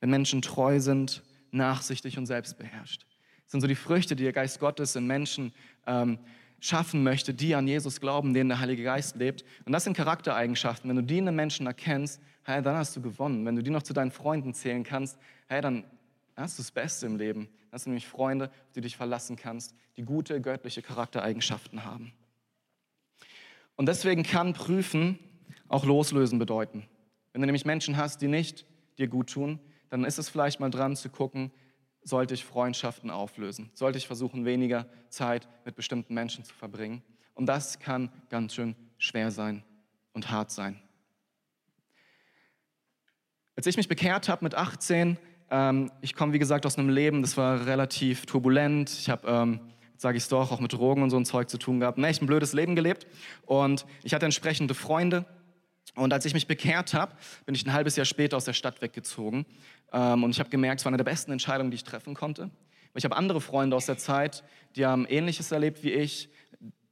wenn Menschen treu sind, nachsichtig und selbstbeherrscht. Das sind so die Früchte, die der Geist Gottes in Menschen ähm, schaffen möchte, die an Jesus glauben, denen der Heilige Geist lebt. Und das sind Charaktereigenschaften. Wenn du die in einem Menschen erkennst, hey, dann hast du gewonnen. Wenn du die noch zu deinen Freunden zählen kannst, hey, dann hast du das Beste im Leben. Dann hast du nämlich Freunde, auf die du dich verlassen kannst, die gute göttliche Charaktereigenschaften haben. Und deswegen kann prüfen auch loslösen bedeuten. Wenn du nämlich Menschen hast, die nicht dir gut tun, dann ist es vielleicht mal dran zu gucken, sollte ich Freundschaften auflösen? Sollte ich versuchen, weniger Zeit mit bestimmten Menschen zu verbringen? Und das kann ganz schön schwer sein und hart sein. Als ich mich bekehrt habe mit 18, ähm, ich komme wie gesagt aus einem Leben, das war relativ turbulent. Ich habe, ähm, sage ich es doch, auch mit Drogen und so ein Zeug zu tun gehabt. Ne, echt ein blödes Leben gelebt und ich hatte entsprechende Freunde. Und als ich mich bekehrt habe, bin ich ein halbes Jahr später aus der Stadt weggezogen. Ähm, und ich habe gemerkt, es war eine der besten Entscheidungen, die ich treffen konnte. Ich habe andere Freunde aus der Zeit, die haben Ähnliches erlebt wie ich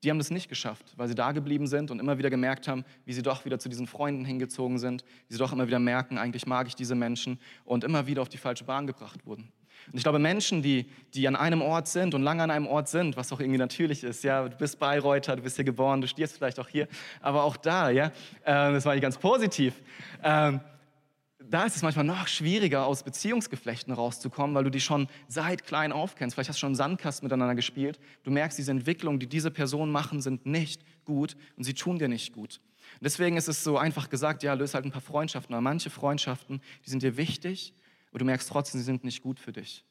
die haben das nicht geschafft, weil sie da geblieben sind und immer wieder gemerkt haben, wie sie doch wieder zu diesen Freunden hingezogen sind, wie sie doch immer wieder merken, eigentlich mag ich diese Menschen und immer wieder auf die falsche Bahn gebracht wurden. Und ich glaube, Menschen, die, die an einem Ort sind und lange an einem Ort sind, was auch irgendwie natürlich ist, ja, du bist Bayreuther, du bist hier geboren, du stehst vielleicht auch hier, aber auch da, ja, äh, das war nicht ganz positiv. Ähm, da ist es manchmal noch schwieriger, aus Beziehungsgeflechten rauszukommen, weil du die schon seit klein auf kennst. Vielleicht hast du schon Sandkasten miteinander gespielt. Du merkst, diese Entwicklungen, die diese Personen machen, sind nicht gut und sie tun dir nicht gut. Und deswegen ist es so einfach gesagt, ja, löse halt ein paar Freundschaften. Aber manche Freundschaften, die sind dir wichtig, aber du merkst trotzdem, sie sind nicht gut für dich.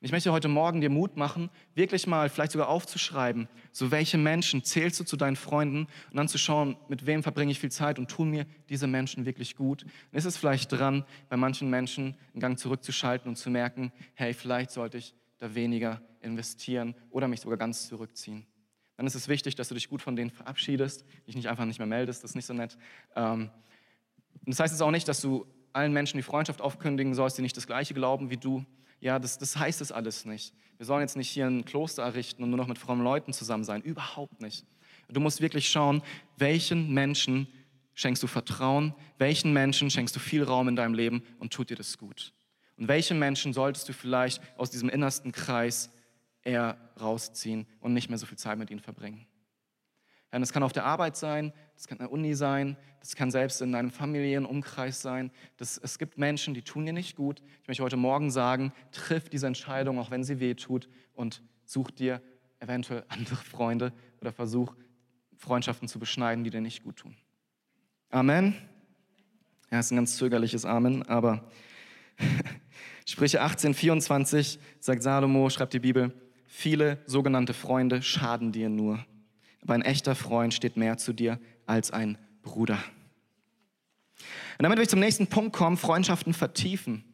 Und ich möchte heute Morgen dir Mut machen, wirklich mal vielleicht sogar aufzuschreiben, so welche Menschen zählst du zu deinen Freunden und dann zu schauen, mit wem verbringe ich viel Zeit und tun mir diese Menschen wirklich gut. Dann ist es vielleicht dran, bei manchen Menschen einen Gang zurückzuschalten und zu merken, hey, vielleicht sollte ich da weniger investieren oder mich sogar ganz zurückziehen. Dann ist es wichtig, dass du dich gut von denen verabschiedest, dich nicht einfach nicht mehr meldest, das ist nicht so nett. Ähm, und das heißt jetzt auch nicht, dass du allen Menschen die Freundschaft aufkündigen sollst, die nicht das Gleiche glauben wie du. Ja, das, das heißt es alles nicht. Wir sollen jetzt nicht hier ein Kloster errichten und nur noch mit frommen Leuten zusammen sein. Überhaupt nicht. Du musst wirklich schauen, welchen Menschen schenkst du Vertrauen, welchen Menschen schenkst du viel Raum in deinem Leben und tut dir das gut. Und welche Menschen solltest du vielleicht aus diesem innersten Kreis eher rausziehen und nicht mehr so viel Zeit mit ihnen verbringen. Ja, das kann auf der Arbeit sein, das kann in der Uni sein, das kann selbst in deinem familiären Umkreis sein. Das, es gibt Menschen, die tun dir nicht gut. Ich möchte heute Morgen sagen, triff diese Entscheidung, auch wenn sie weh tut, und such dir eventuell andere Freunde oder versuch Freundschaften zu beschneiden, die dir nicht gut tun. Amen. Ja, ist ein ganz zögerliches Amen, aber Sprüche 18, 24 sagt Salomo, schreibt die Bibel, viele sogenannte Freunde schaden dir nur aber ein echter Freund steht mehr zu dir als ein Bruder. Und damit ich zum nächsten Punkt kommen, Freundschaften vertiefen.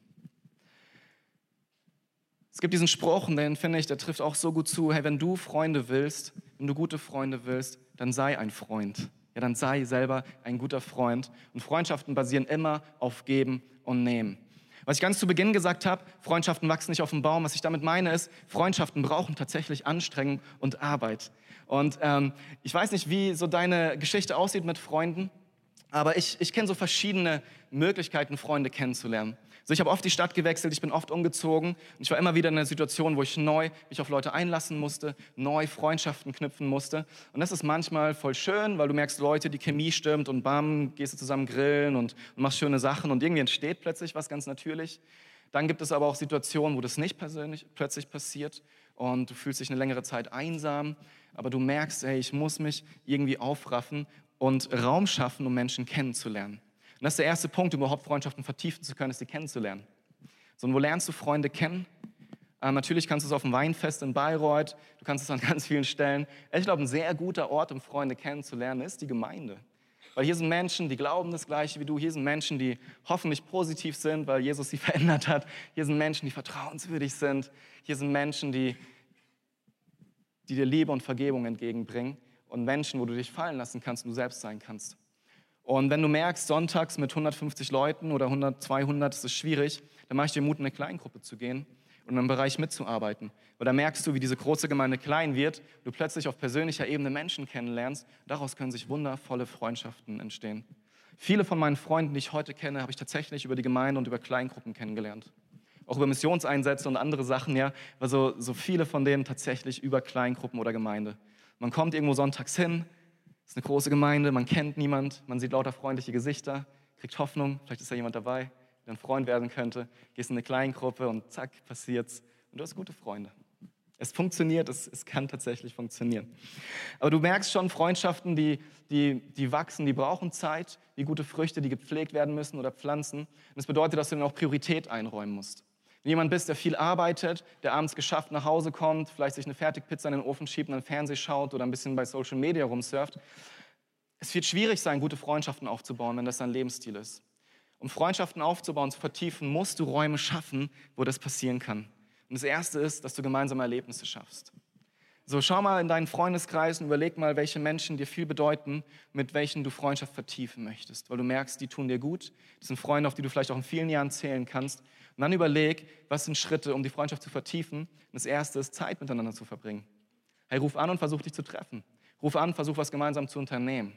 Es gibt diesen Spruch, und den finde ich, der trifft auch so gut zu, hey, wenn du Freunde willst, wenn du gute Freunde willst, dann sei ein Freund. Ja, dann sei selber ein guter Freund. Und Freundschaften basieren immer auf Geben und Nehmen. Was ich ganz zu Beginn gesagt habe, Freundschaften wachsen nicht auf dem Baum. Was ich damit meine ist, Freundschaften brauchen tatsächlich Anstrengung und Arbeit. Und ähm, ich weiß nicht, wie so deine Geschichte aussieht mit Freunden, aber ich, ich kenne so verschiedene Möglichkeiten, Freunde kennenzulernen. Also ich habe oft die Stadt gewechselt, ich bin oft umgezogen und ich war immer wieder in einer Situation, wo ich neu mich auf Leute einlassen musste, neu Freundschaften knüpfen musste. Und das ist manchmal voll schön, weil du merkst, Leute, die Chemie stimmt und bam, gehst du zusammen grillen und, und machst schöne Sachen und irgendwie entsteht plötzlich was ganz natürlich. Dann gibt es aber auch Situationen, wo das nicht persönlich plötzlich passiert und du fühlst dich eine längere Zeit einsam, aber du merkst, hey, ich muss mich irgendwie aufraffen und Raum schaffen, um Menschen kennenzulernen. Und das ist der erste Punkt, überhaupt Freundschaften vertiefen zu können, ist sie kennenzulernen. So, und wo lernst du Freunde kennen? Äh, natürlich kannst du es auf dem Weinfest in Bayreuth, du kannst es an ganz vielen Stellen. Ich glaube, ein sehr guter Ort, um Freunde kennenzulernen, ist die Gemeinde. Weil hier sind Menschen, die glauben das Gleiche wie du. Hier sind Menschen, die hoffentlich positiv sind, weil Jesus sie verändert hat. Hier sind Menschen, die vertrauenswürdig sind. Hier sind Menschen, die, die dir Liebe und Vergebung entgegenbringen. Und Menschen, wo du dich fallen lassen kannst und du selbst sein kannst. Und wenn du merkst, sonntags mit 150 Leuten oder 100, 200 ist es schwierig, dann mache ich dir Mut, in eine Kleingruppe zu gehen und einem Bereich mitzuarbeiten. Weil da merkst du, wie diese große Gemeinde klein wird, du plötzlich auf persönlicher Ebene Menschen kennenlernst. Daraus können sich wundervolle Freundschaften entstehen. Viele von meinen Freunden, die ich heute kenne, habe ich tatsächlich über die Gemeinde und über Kleingruppen kennengelernt. Auch über Missionseinsätze und andere Sachen, ja. Also so viele von denen tatsächlich über Kleingruppen oder Gemeinde. Man kommt irgendwo sonntags hin, ist eine große Gemeinde, man kennt niemand, man sieht lauter freundliche Gesichter, kriegt Hoffnung, vielleicht ist da jemand dabei, der ein Freund werden könnte, gehst in eine Kleingruppe und zack, passiert's. Und du hast gute Freunde. Es funktioniert, es, es kann tatsächlich funktionieren. Aber du merkst schon, Freundschaften, die, die, die wachsen, die brauchen Zeit, wie gute Früchte, die gepflegt werden müssen oder Pflanzen. Und das bedeutet, dass du dann auch Priorität einräumen musst. Wenn jemand bist, der viel arbeitet, der abends geschafft nach Hause kommt, vielleicht sich eine Fertigpizza in den Ofen schiebt und dann Fernsehen schaut oder ein bisschen bei Social Media rumsurft, es wird schwierig sein, gute Freundschaften aufzubauen, wenn das dein Lebensstil ist. Um Freundschaften aufzubauen, zu vertiefen, musst du Räume schaffen, wo das passieren kann. Und das Erste ist, dass du gemeinsame Erlebnisse schaffst. So, schau mal in deinen Freundeskreis und überleg mal, welche Menschen dir viel bedeuten, mit welchen du Freundschaft vertiefen möchtest, weil du merkst, die tun dir gut. Das sind Freunde, auf die du vielleicht auch in vielen Jahren zählen kannst. Und dann überleg, was sind Schritte, um die Freundschaft zu vertiefen. Und das erste ist, Zeit miteinander zu verbringen. Hey, ruf an und versuch dich zu treffen. Ruf an, versuch was gemeinsam zu unternehmen.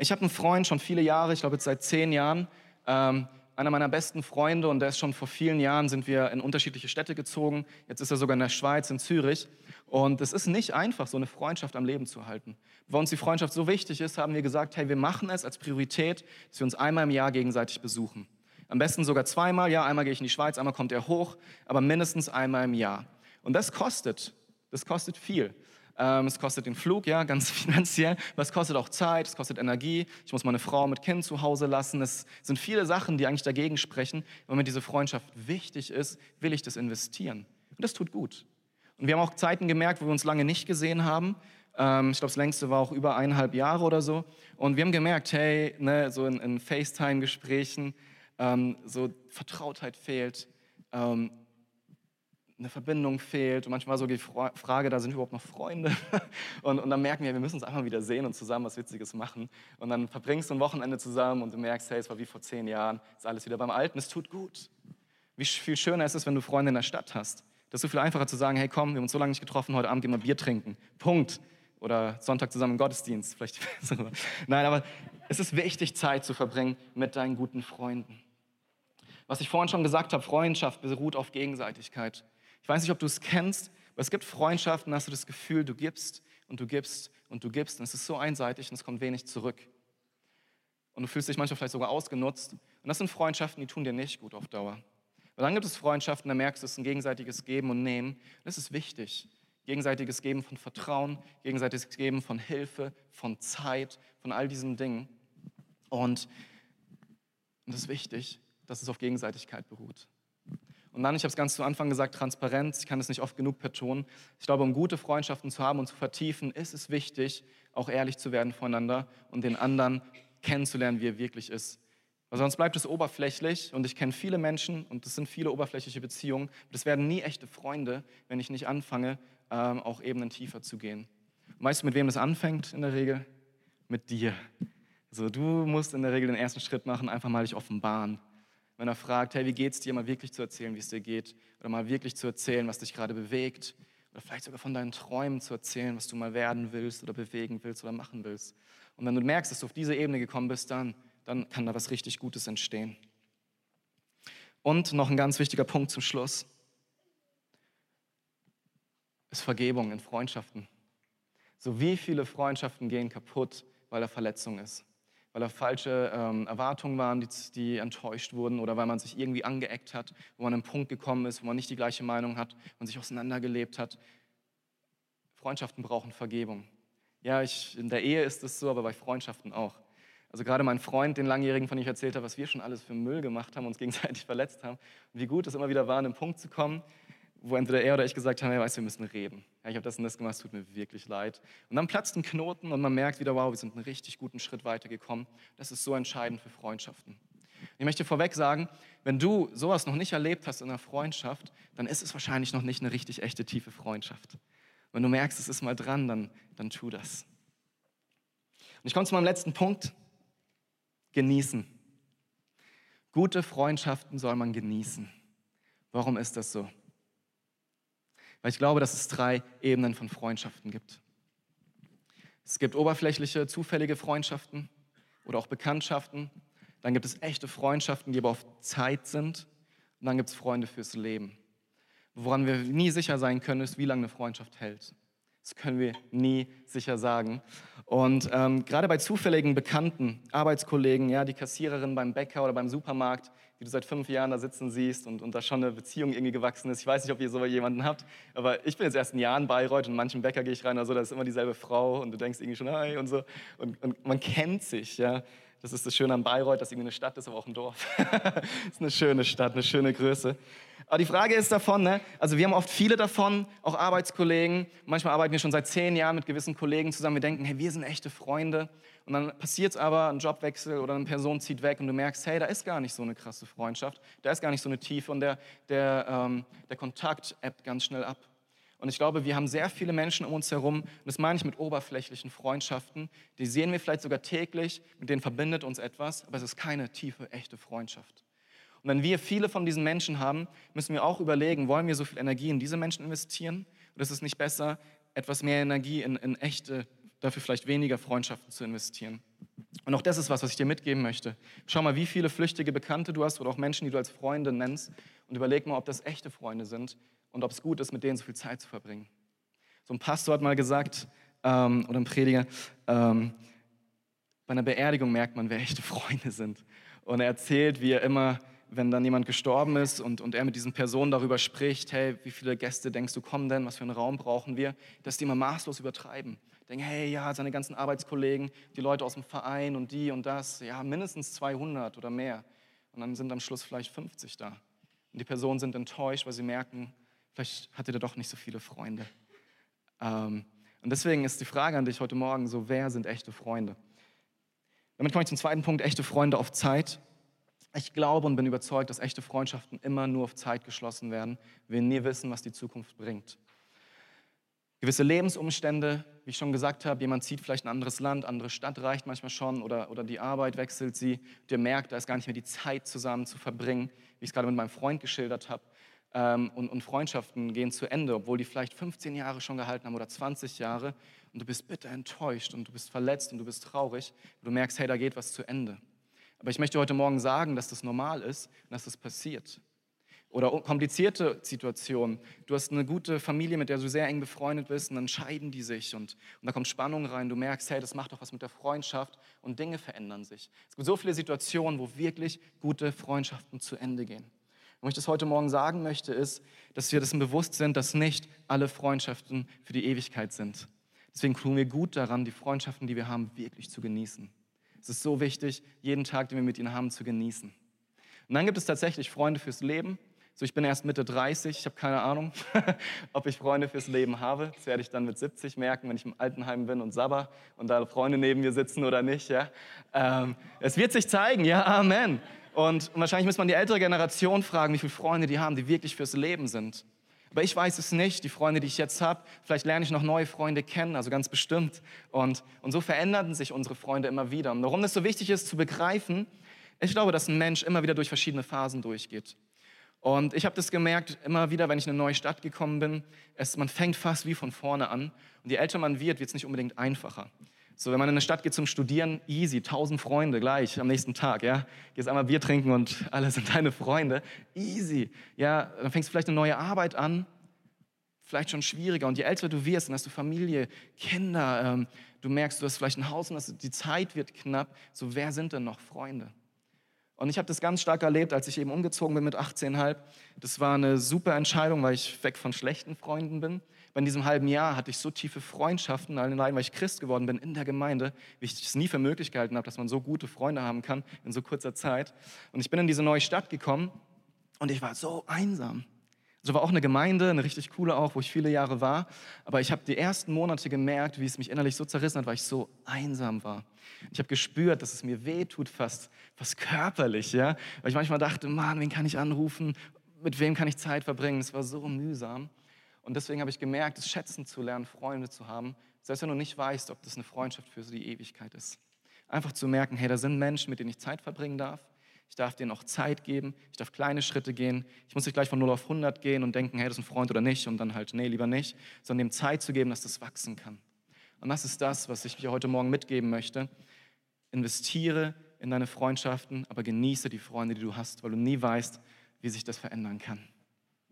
Ich habe einen Freund schon viele Jahre, ich glaube jetzt seit zehn Jahren, ähm, einer meiner besten Freunde und der ist schon vor vielen Jahren, sind wir in unterschiedliche Städte gezogen. Jetzt ist er sogar in der Schweiz, in Zürich. Und es ist nicht einfach, so eine Freundschaft am Leben zu halten. Weil uns die Freundschaft so wichtig ist, haben wir gesagt, hey, wir machen es als Priorität, dass wir uns einmal im Jahr gegenseitig besuchen. Am besten sogar zweimal, ja, einmal gehe ich in die Schweiz, einmal kommt er hoch, aber mindestens einmal im Jahr. Und das kostet, das kostet viel. Ähm, es kostet den Flug, ja, ganz finanziell, aber es kostet auch Zeit, es kostet Energie. Ich muss meine Frau mit Kind zu Hause lassen. Es sind viele Sachen, die eigentlich dagegen sprechen. Wenn mir diese Freundschaft wichtig ist, will ich das investieren. Und das tut gut. Und wir haben auch Zeiten gemerkt, wo wir uns lange nicht gesehen haben. Ähm, ich glaube, das längste war auch über eineinhalb Jahre oder so. Und wir haben gemerkt, hey, ne, so in, in FaceTime-Gesprächen, ähm, so Vertrautheit fehlt, ähm, eine Verbindung fehlt. Und manchmal so die Frage, da sind überhaupt noch Freunde? Und, und dann merken wir, wir müssen uns einfach wieder sehen und zusammen was Witziges machen. Und dann verbringst du ein Wochenende zusammen und du merkst, hey, es war wie vor zehn Jahren, ist alles wieder beim Alten, es tut gut. Wie viel schöner ist es, wenn du Freunde in der Stadt hast. Das ist so viel einfacher zu sagen, hey komm, wir haben uns so lange nicht getroffen, heute Abend gehen wir Bier trinken. Punkt. Oder Sonntag zusammen im Gottesdienst. Vielleicht. Nein, aber es ist wichtig, Zeit zu verbringen mit deinen guten Freunden. Was ich vorhin schon gesagt habe, Freundschaft beruht auf Gegenseitigkeit. Ich weiß nicht, ob du es kennst, aber es gibt Freundschaften, da hast du das Gefühl, du gibst und du gibst und du gibst und es ist so einseitig und es kommt wenig zurück. Und du fühlst dich manchmal vielleicht sogar ausgenutzt. Und das sind Freundschaften, die tun dir nicht gut auf Dauer. Und dann gibt es Freundschaften, da merkst du, es ist ein gegenseitiges Geben und Nehmen. Das ist wichtig. Gegenseitiges Geben von Vertrauen, gegenseitiges Geben von Hilfe, von Zeit, von all diesen Dingen. Und, das ist wichtig, dass es auf Gegenseitigkeit beruht. Und dann, ich habe es ganz zu Anfang gesagt, Transparenz, ich kann es nicht oft genug betonen. Ich glaube, um gute Freundschaften zu haben und zu vertiefen, ist es wichtig, auch ehrlich zu werden voneinander und den anderen kennenzulernen, wie er wirklich ist. Weil sonst bleibt es oberflächlich und ich kenne viele Menschen und es sind viele oberflächliche Beziehungen. Das werden nie echte Freunde, wenn ich nicht anfange, ähm, auch Ebenen tiefer zu gehen. Weißt du, mit wem das anfängt in der Regel? Mit dir. Also du musst in der Regel den ersten Schritt machen, einfach mal dich offenbaren. Wenn er fragt, hey, wie geht's dir, mal wirklich zu erzählen, wie es dir geht, oder mal wirklich zu erzählen, was dich gerade bewegt, oder vielleicht sogar von deinen Träumen zu erzählen, was du mal werden willst oder bewegen willst oder machen willst. Und wenn du merkst, dass du auf diese Ebene gekommen bist, dann dann kann da was richtig Gutes entstehen. Und noch ein ganz wichtiger Punkt zum Schluss ist Vergebung in Freundschaften. So wie viele Freundschaften gehen kaputt, weil da Verletzung ist, weil da falsche ähm, Erwartungen waren, die, die enttäuscht wurden oder weil man sich irgendwie angeeckt hat, wo man an einen Punkt gekommen ist, wo man nicht die gleiche Meinung hat, man sich auseinandergelebt hat. Freundschaften brauchen Vergebung. Ja, ich, in der Ehe ist es so, aber bei Freundschaften auch. Also gerade mein Freund, den Langjährigen, von dem ich erzählt habe, was wir schon alles für Müll gemacht haben, uns gegenseitig verletzt haben. Wie gut es immer wieder war, an den Punkt zu kommen, wo entweder er oder ich gesagt haben, hey, weißt du, wir müssen reden. Ja, ich habe das und das gemacht, es tut mir wirklich leid. Und dann platzt ein Knoten und man merkt wieder, wow, wir sind einen richtig guten Schritt weitergekommen. Das ist so entscheidend für Freundschaften. Ich möchte vorweg sagen, wenn du sowas noch nicht erlebt hast in einer Freundschaft, dann ist es wahrscheinlich noch nicht eine richtig echte tiefe Freundschaft. Wenn du merkst, es ist mal dran, dann, dann tu das. Und ich komme zu meinem letzten Punkt genießen. Gute Freundschaften soll man genießen. Warum ist das so? Weil ich glaube, dass es drei Ebenen von Freundschaften gibt. Es gibt oberflächliche, zufällige Freundschaften oder auch Bekanntschaften. Dann gibt es echte Freundschaften, die aber auf Zeit sind. Und dann gibt es Freunde fürs Leben. Woran wir nie sicher sein können, ist, wie lange eine Freundschaft hält. Das können wir nie sicher sagen. Und ähm, gerade bei zufälligen Bekannten, Arbeitskollegen, ja, die Kassiererin beim Bäcker oder beim Supermarkt, die du seit fünf Jahren da sitzen siehst und, und da schon eine Beziehung irgendwie gewachsen ist. Ich weiß nicht, ob ihr so jemanden habt, aber ich bin jetzt erst ein Jahr in Bayreuth und in manchen Bäcker gehe ich rein, also da ist immer dieselbe Frau und du denkst irgendwie schon, hi und so. Und, und man kennt sich, ja. Das ist das Schöne an Bayreuth, dass irgendwie eine Stadt ist, aber auch ein Dorf. ist eine schöne Stadt, eine schöne Größe. Aber die Frage ist davon, ne? also wir haben oft viele davon, auch Arbeitskollegen. Manchmal arbeiten wir schon seit zehn Jahren mit gewissen Kollegen zusammen. Wir denken, hey, wir sind echte Freunde. Und dann passiert es aber, ein Jobwechsel oder eine Person zieht weg und du merkst, hey, da ist gar nicht so eine krasse Freundschaft, da ist gar nicht so eine Tiefe und der, der, ähm, der Kontakt ebbt ganz schnell ab. Und ich glaube, wir haben sehr viele Menschen um uns herum, und das meine ich mit oberflächlichen Freundschaften, die sehen wir vielleicht sogar täglich, mit denen verbindet uns etwas, aber es ist keine tiefe, echte Freundschaft. Und wenn wir viele von diesen Menschen haben, müssen wir auch überlegen, wollen wir so viel Energie in diese Menschen investieren? Oder ist es nicht besser, etwas mehr Energie in, in echte, dafür vielleicht weniger Freundschaften zu investieren? Und auch das ist was, was ich dir mitgeben möchte. Schau mal, wie viele flüchtige Bekannte du hast oder auch Menschen, die du als Freunde nennst und überleg mal, ob das echte Freunde sind und ob es gut ist, mit denen so viel Zeit zu verbringen. So ein Pastor hat mal gesagt, ähm, oder ein Prediger, ähm, bei einer Beerdigung merkt man, wer echte Freunde sind. Und er erzählt, wie er immer wenn dann jemand gestorben ist und, und er mit diesen Personen darüber spricht, hey, wie viele Gäste denkst du kommen denn, was für einen Raum brauchen wir, dass die immer maßlos übertreiben. Denken, hey, ja, seine ganzen Arbeitskollegen, die Leute aus dem Verein und die und das, ja, mindestens 200 oder mehr. Und dann sind am Schluss vielleicht 50 da. Und die Personen sind enttäuscht, weil sie merken, vielleicht hatte der doch nicht so viele Freunde. Ähm, und deswegen ist die Frage an dich heute Morgen so, wer sind echte Freunde? Damit komme ich zum zweiten Punkt, echte Freunde auf Zeit. Ich glaube und bin überzeugt, dass echte Freundschaften immer nur auf Zeit geschlossen werden. Wir nie wissen, was die Zukunft bringt. Gewisse Lebensumstände, wie ich schon gesagt habe, jemand zieht vielleicht ein anderes Land, andere Stadt reicht manchmal schon oder, oder die Arbeit wechselt sie. Der merkt, da ist gar nicht mehr die Zeit zusammen zu verbringen, wie ich es gerade mit meinem Freund geschildert habe. Ähm, und, und Freundschaften gehen zu Ende, obwohl die vielleicht 15 Jahre schon gehalten haben oder 20 Jahre. Und du bist bitter enttäuscht und du bist verletzt und du bist traurig. Du merkst, hey, da geht was zu Ende. Aber ich möchte heute Morgen sagen, dass das normal ist und dass das passiert. Oder komplizierte Situationen. Du hast eine gute Familie, mit der du sehr eng befreundet bist, und dann scheiden die sich und, und da kommt Spannung rein. Du merkst, hey, das macht doch was mit der Freundschaft und Dinge verändern sich. Es gibt so viele Situationen, wo wirklich gute Freundschaften zu Ende gehen. Und was ich das heute Morgen sagen möchte, ist, dass wir dessen bewusst sind, dass nicht alle Freundschaften für die Ewigkeit sind. Deswegen tun wir gut daran, die Freundschaften, die wir haben, wirklich zu genießen. Es ist so wichtig, jeden Tag, den wir mit ihnen haben, zu genießen. Und dann gibt es tatsächlich Freunde fürs Leben. So, ich bin erst Mitte 30, ich habe keine Ahnung, ob ich Freunde fürs Leben habe. Das werde ich dann mit 70 merken, wenn ich im Altenheim bin und sabber und da Freunde neben mir sitzen oder nicht. Ja? Ähm, es wird sich zeigen, ja, Amen. Und, wahrscheinlich muss man die ältere Generation fragen, wie viele Freunde die haben, die wirklich fürs Leben sind. Aber ich weiß es nicht, die Freunde, die ich jetzt habe. Vielleicht lerne ich noch neue Freunde kennen, also ganz bestimmt. Und, und so verändern sich unsere Freunde immer wieder. Und warum es so wichtig ist zu begreifen, ich glaube, dass ein Mensch immer wieder durch verschiedene Phasen durchgeht. Und ich habe das gemerkt, immer wieder, wenn ich in eine neue Stadt gekommen bin, es, man fängt fast wie von vorne an. Und je älter man wird, wird es nicht unbedingt einfacher. So, wenn man in eine Stadt geht zum Studieren, easy, tausend Freunde gleich am nächsten Tag, ja. Gehst einmal Bier trinken und alle sind deine Freunde, easy. Ja, dann fängst du vielleicht eine neue Arbeit an, vielleicht schon schwieriger. Und je älter du wirst, dann hast du Familie, Kinder, ähm, du merkst, du hast vielleicht ein Haus und die Zeit wird knapp. So, wer sind denn noch Freunde? Und ich habe das ganz stark erlebt, als ich eben umgezogen bin mit 18,5. Das war eine super Entscheidung, weil ich weg von schlechten Freunden bin in diesem halben Jahr hatte ich so tiefe Freundschaften, allein weil ich Christ geworden bin in der Gemeinde, wie ich es nie für möglich gehalten habe, dass man so gute Freunde haben kann in so kurzer Zeit. Und ich bin in diese neue Stadt gekommen und ich war so einsam. So war auch eine Gemeinde, eine richtig coole auch, wo ich viele Jahre war. Aber ich habe die ersten Monate gemerkt, wie es mich innerlich so zerrissen hat, weil ich so einsam war. Ich habe gespürt, dass es mir weh tut, fast, fast körperlich, ja. Weil ich manchmal dachte, Mann, wen kann ich anrufen? Mit wem kann ich Zeit verbringen? Es war so mühsam. Und deswegen habe ich gemerkt, es schätzen zu lernen, Freunde zu haben, selbst wenn du nicht weißt, ob das eine Freundschaft für die Ewigkeit ist. Einfach zu merken, hey, da sind Menschen, mit denen ich Zeit verbringen darf. Ich darf denen auch Zeit geben. Ich darf kleine Schritte gehen. Ich muss nicht gleich von 0 auf 100 gehen und denken, hey, das ist ein Freund oder nicht und dann halt, nee, lieber nicht, sondern dem Zeit zu geben, dass das wachsen kann. Und das ist das, was ich dir heute Morgen mitgeben möchte. Investiere in deine Freundschaften, aber genieße die Freunde, die du hast, weil du nie weißt, wie sich das verändern kann.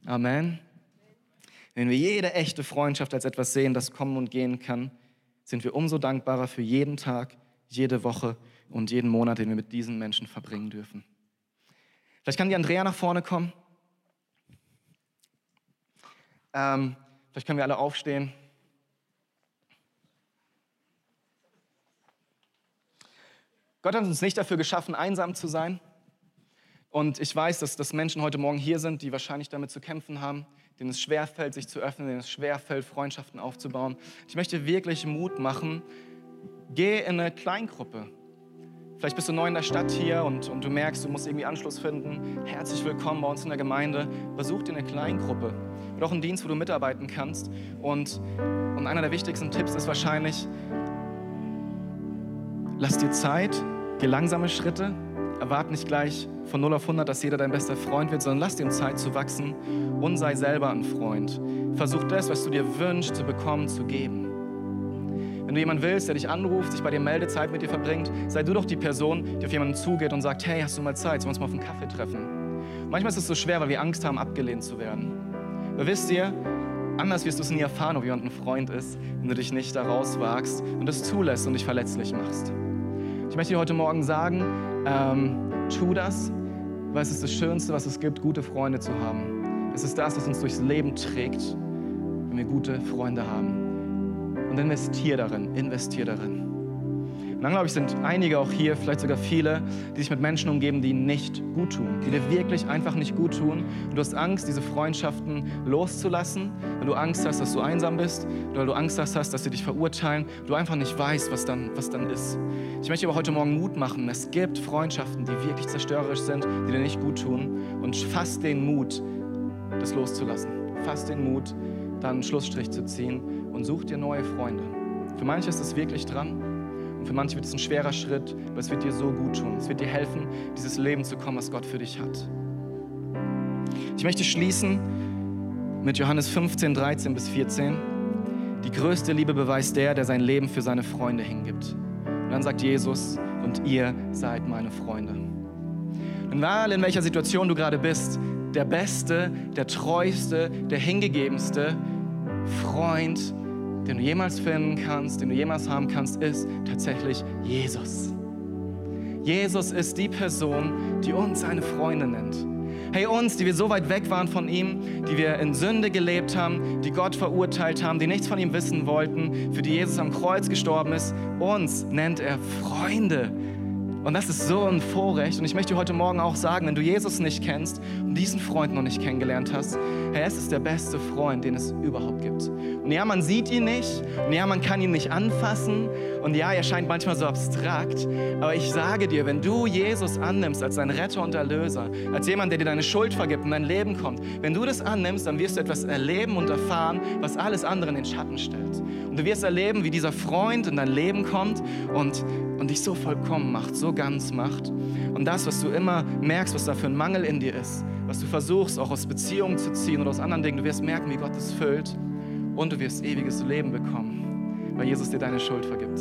Amen. Wenn wir jede echte Freundschaft als etwas sehen, das kommen und gehen kann, sind wir umso dankbarer für jeden Tag, jede Woche und jeden Monat, den wir mit diesen Menschen verbringen dürfen. Vielleicht kann die Andrea nach vorne kommen. Ähm, vielleicht können wir alle aufstehen. Gott hat uns nicht dafür geschaffen, einsam zu sein. Und ich weiß, dass, dass Menschen heute Morgen hier sind, die wahrscheinlich damit zu kämpfen haben, denen es schwerfällt, sich zu öffnen, denen es schwerfällt, Freundschaften aufzubauen. Ich möchte wirklich Mut machen. Geh in eine Kleingruppe. Vielleicht bist du neu in der Stadt hier und, und du merkst, du musst irgendwie Anschluss finden. Herzlich willkommen bei uns in der Gemeinde. Besuch dir eine Kleingruppe. Oder auch einen Dienst, wo du mitarbeiten kannst. Und, und einer der wichtigsten Tipps ist wahrscheinlich, lass dir Zeit, geh langsame Schritte, erwarte nicht gleich von 0 auf 100, dass jeder dein bester Freund wird, sondern lass dir Zeit zu wachsen und sei selber ein Freund. Versuch das, was du dir wünschst, zu bekommen, zu geben. Wenn du jemanden willst, der dich anruft, sich bei dir meldet, Zeit mit dir verbringt, sei du doch die Person, die auf jemanden zugeht und sagt, hey, hast du mal Zeit, sollen wir uns mal auf einen Kaffee treffen? Manchmal ist es so schwer, weil wir Angst haben, abgelehnt zu werden. Aber wisst ihr, anders wirst du es nie erfahren, ob jemand ein Freund ist, wenn du dich nicht da rauswagst und es zulässt und dich verletzlich machst. Ich möchte dir heute Morgen sagen, ähm, tu das, weil es ist das Schönste, was es gibt, gute Freunde zu haben. Es ist das, was uns durchs Leben trägt, wenn wir gute Freunde haben. Und investier darin, investier darin. Und dann, glaube ich, sind einige auch hier, vielleicht sogar viele, die sich mit Menschen umgeben, die nicht gut tun, die dir wirklich einfach nicht gut tun. Und du hast Angst, diese Freundschaften loszulassen, weil du Angst hast, dass du einsam bist, weil du Angst hast, dass sie dich verurteilen, du einfach nicht weißt, was dann, was dann ist. Ich möchte aber heute Morgen Mut machen. Es gibt Freundschaften, die wirklich zerstörerisch sind, die dir nicht gut tun. Und fass den Mut, das loszulassen. Fass den Mut, dann einen Schlussstrich zu ziehen und such dir neue Freunde. Für manche ist es wirklich dran, und für manche wird es ein schwerer Schritt, aber es wird dir so gut tun. Es wird dir helfen, dieses Leben zu kommen, was Gott für dich hat. Ich möchte schließen mit Johannes 15, 13 bis 14. Die größte Liebe beweist der, der sein Leben für seine Freunde hingibt. Und dann sagt Jesus, und ihr seid meine Freunde. Und egal in welcher Situation du gerade bist, der beste, der treueste, der hingegebenste Freund den du jemals finden kannst, den du jemals haben kannst, ist tatsächlich Jesus. Jesus ist die Person, die uns seine Freunde nennt. Hey, uns, die wir so weit weg waren von ihm, die wir in Sünde gelebt haben, die Gott verurteilt haben, die nichts von ihm wissen wollten, für die Jesus am Kreuz gestorben ist, uns nennt er Freunde. Und das ist so ein Vorrecht. Und ich möchte heute Morgen auch sagen, wenn du Jesus nicht kennst und diesen Freund noch nicht kennengelernt hast, Herr, es ist der beste Freund, den es überhaupt gibt. Und ja, man sieht ihn nicht. Und ja, man kann ihn nicht anfassen. Und ja, er scheint manchmal so abstrakt. Aber ich sage dir, wenn du Jesus annimmst als dein Retter und Erlöser, als jemand, der dir deine Schuld vergibt und dein Leben kommt, wenn du das annimmst, dann wirst du etwas erleben und erfahren, was alles andere in den Schatten stellt. Und du wirst erleben, wie dieser Freund in dein Leben kommt und und dich so vollkommen macht, so ganz macht. Und das, was du immer merkst, was da für ein Mangel in dir ist, was du versuchst auch aus Beziehungen zu ziehen oder aus anderen Dingen, du wirst merken, wie Gott es füllt und du wirst ewiges Leben bekommen, weil Jesus dir deine Schuld vergibt.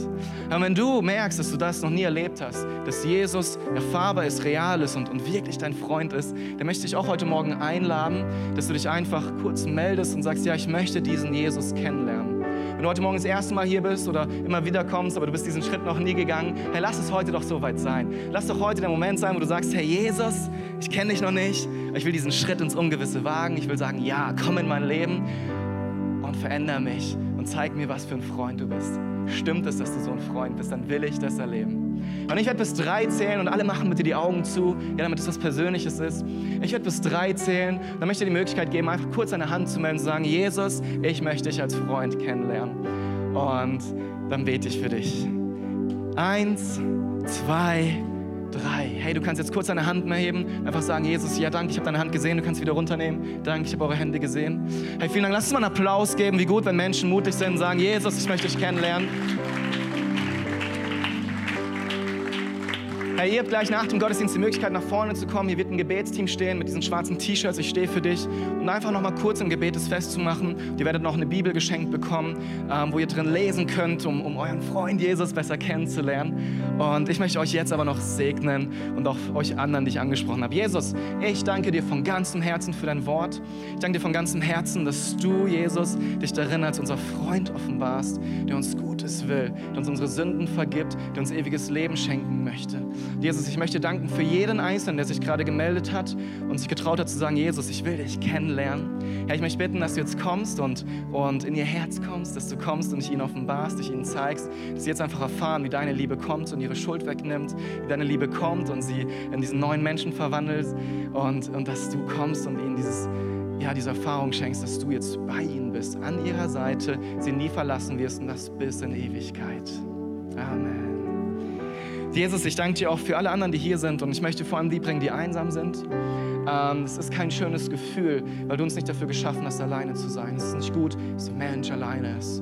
Aber wenn du merkst, dass du das noch nie erlebt hast, dass Jesus erfahrbar ist, real ist und, und wirklich dein Freund ist, dann möchte ich auch heute Morgen einladen, dass du dich einfach kurz meldest und sagst, ja, ich möchte diesen Jesus kennenlernen. Wenn du heute Morgen das erste Mal hier bist oder immer wieder kommst, aber du bist diesen Schritt noch nie gegangen, hey, lass es heute doch so weit sein. Lass doch heute der Moment sein, wo du sagst, Herr Jesus, ich kenne dich noch nicht, ich will diesen Schritt ins Ungewisse wagen. Ich will sagen, ja, komm in mein Leben und verändere mich und zeig mir, was für ein Freund du bist. Stimmt es, dass du so ein Freund bist, dann will ich das erleben. Und ich werde bis drei zählen und alle machen bitte die Augen zu, ja, damit es was Persönliches ist. Ich werde bis drei zählen, dann möchte ich dir die Möglichkeit geben, einfach kurz deine Hand zu melden und zu sagen, Jesus, ich möchte dich als Freund kennenlernen. Und dann bete ich für dich. Eins, zwei, drei. Hey, du kannst jetzt kurz deine Hand mehr heben, einfach sagen, Jesus, ja danke, ich habe deine Hand gesehen, du kannst wieder runternehmen. Danke, ich habe eure Hände gesehen. Hey, vielen Dank. Lass uns mal einen Applaus geben, wie gut, wenn Menschen mutig sind und sagen, Jesus, ich möchte dich kennenlernen. Hey, ihr habt gleich nach dem Gottesdienst die Möglichkeit, nach vorne zu kommen. Hier wird ein Gebetsteam stehen mit diesen schwarzen T-Shirts. Ich stehe für dich. Und einfach noch mal kurz im Gebet das festzumachen. Ihr werdet noch eine Bibel geschenkt bekommen, ähm, wo ihr drin lesen könnt, um, um euren Freund Jesus besser kennenzulernen. Und ich möchte euch jetzt aber noch segnen und auch euch anderen, die ich angesprochen habe. Jesus, ich danke dir von ganzem Herzen für dein Wort. Ich danke dir von ganzem Herzen, dass du, Jesus, dich darin als unser Freund offenbarst, der uns Gutes will, der uns unsere Sünden vergibt, der uns ewiges Leben schenken möchte. Jesus, ich möchte danken für jeden Einzelnen, der sich gerade gemeldet hat und sich getraut hat zu sagen, Jesus, ich will dich kennenlernen. Herr, ich möchte bitten, dass du jetzt kommst und, und in ihr Herz kommst, dass du kommst und dich ihnen offenbarst, dich ihnen zeigst, dass sie jetzt einfach erfahren, wie deine Liebe kommt und ihre Schuld wegnimmt, wie deine Liebe kommt und sie in diesen neuen Menschen verwandelt und, und dass du kommst und ihnen dieses ja, diese Erfahrung schenkst, dass du jetzt bei ihnen bist, an ihrer Seite, sie nie verlassen wirst und das bis in Ewigkeit. Amen. Jesus, ich danke dir auch für alle anderen, die hier sind und ich möchte vor allem die bringen, die einsam sind. Ähm, es ist kein schönes Gefühl, weil du uns nicht dafür geschaffen hast, alleine zu sein. Es ist nicht gut, dass der Mensch alleine ist.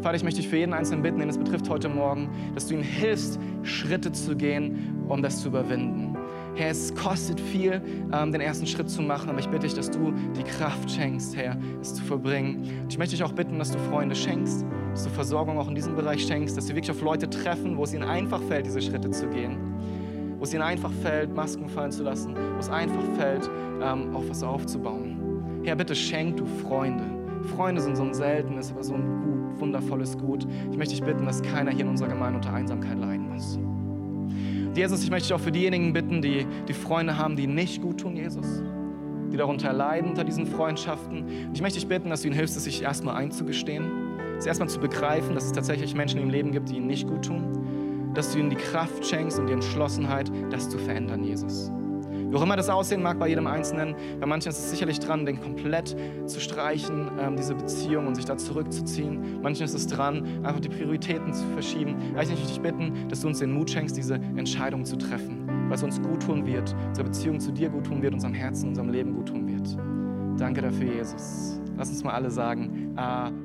Vater, ich möchte dich für jeden Einzelnen bitten, den es betrifft heute Morgen, dass du ihm hilfst, Schritte zu gehen, um das zu überwinden. Herr, es kostet viel, ähm, den ersten Schritt zu machen, aber ich bitte dich, dass du die Kraft schenkst, Herr, es zu verbringen. Und ich möchte dich auch bitten, dass du Freunde schenkst, dass du Versorgung auch in diesem Bereich schenkst, dass wir wirklich auf Leute treffen, wo es ihnen einfach fällt, diese Schritte zu gehen. Wo es ihnen einfach fällt, Masken fallen zu lassen, wo es einfach fällt, ähm, auch was aufzubauen. Herr, bitte schenk du Freunde. Freunde sind so ein seltenes, aber so ein gut, wundervolles Gut. Ich möchte dich bitten, dass keiner hier in unserer Gemeinde unter Einsamkeit leiden muss. Jesus, ich möchte dich auch für diejenigen bitten, die, die Freunde haben, die nicht gut tun, Jesus, die darunter leiden unter diesen Freundschaften. Und ich möchte dich bitten, dass du ihnen hilfst, es sich erstmal einzugestehen, es erstmal zu begreifen, dass es tatsächlich Menschen im Leben gibt, die ihnen nicht gut tun, dass du ihnen die Kraft schenkst und die Entschlossenheit, das zu verändern, Jesus. Wie auch immer das aussehen mag bei jedem Einzelnen, bei manchen ist es sicherlich dran, den komplett zu streichen, ähm, diese Beziehung und sich da zurückzuziehen. Manchen ist es dran, einfach die Prioritäten zu verschieben. ich möchte dich bitten, dass du uns den Mut schenkst, diese Entscheidung zu treffen, weil es uns gut tun wird, unsere Beziehung zu dir gut tun wird, unserem Herzen, unserem Leben gut tun wird. Danke dafür, Jesus. Lass uns mal alle sagen, Amen.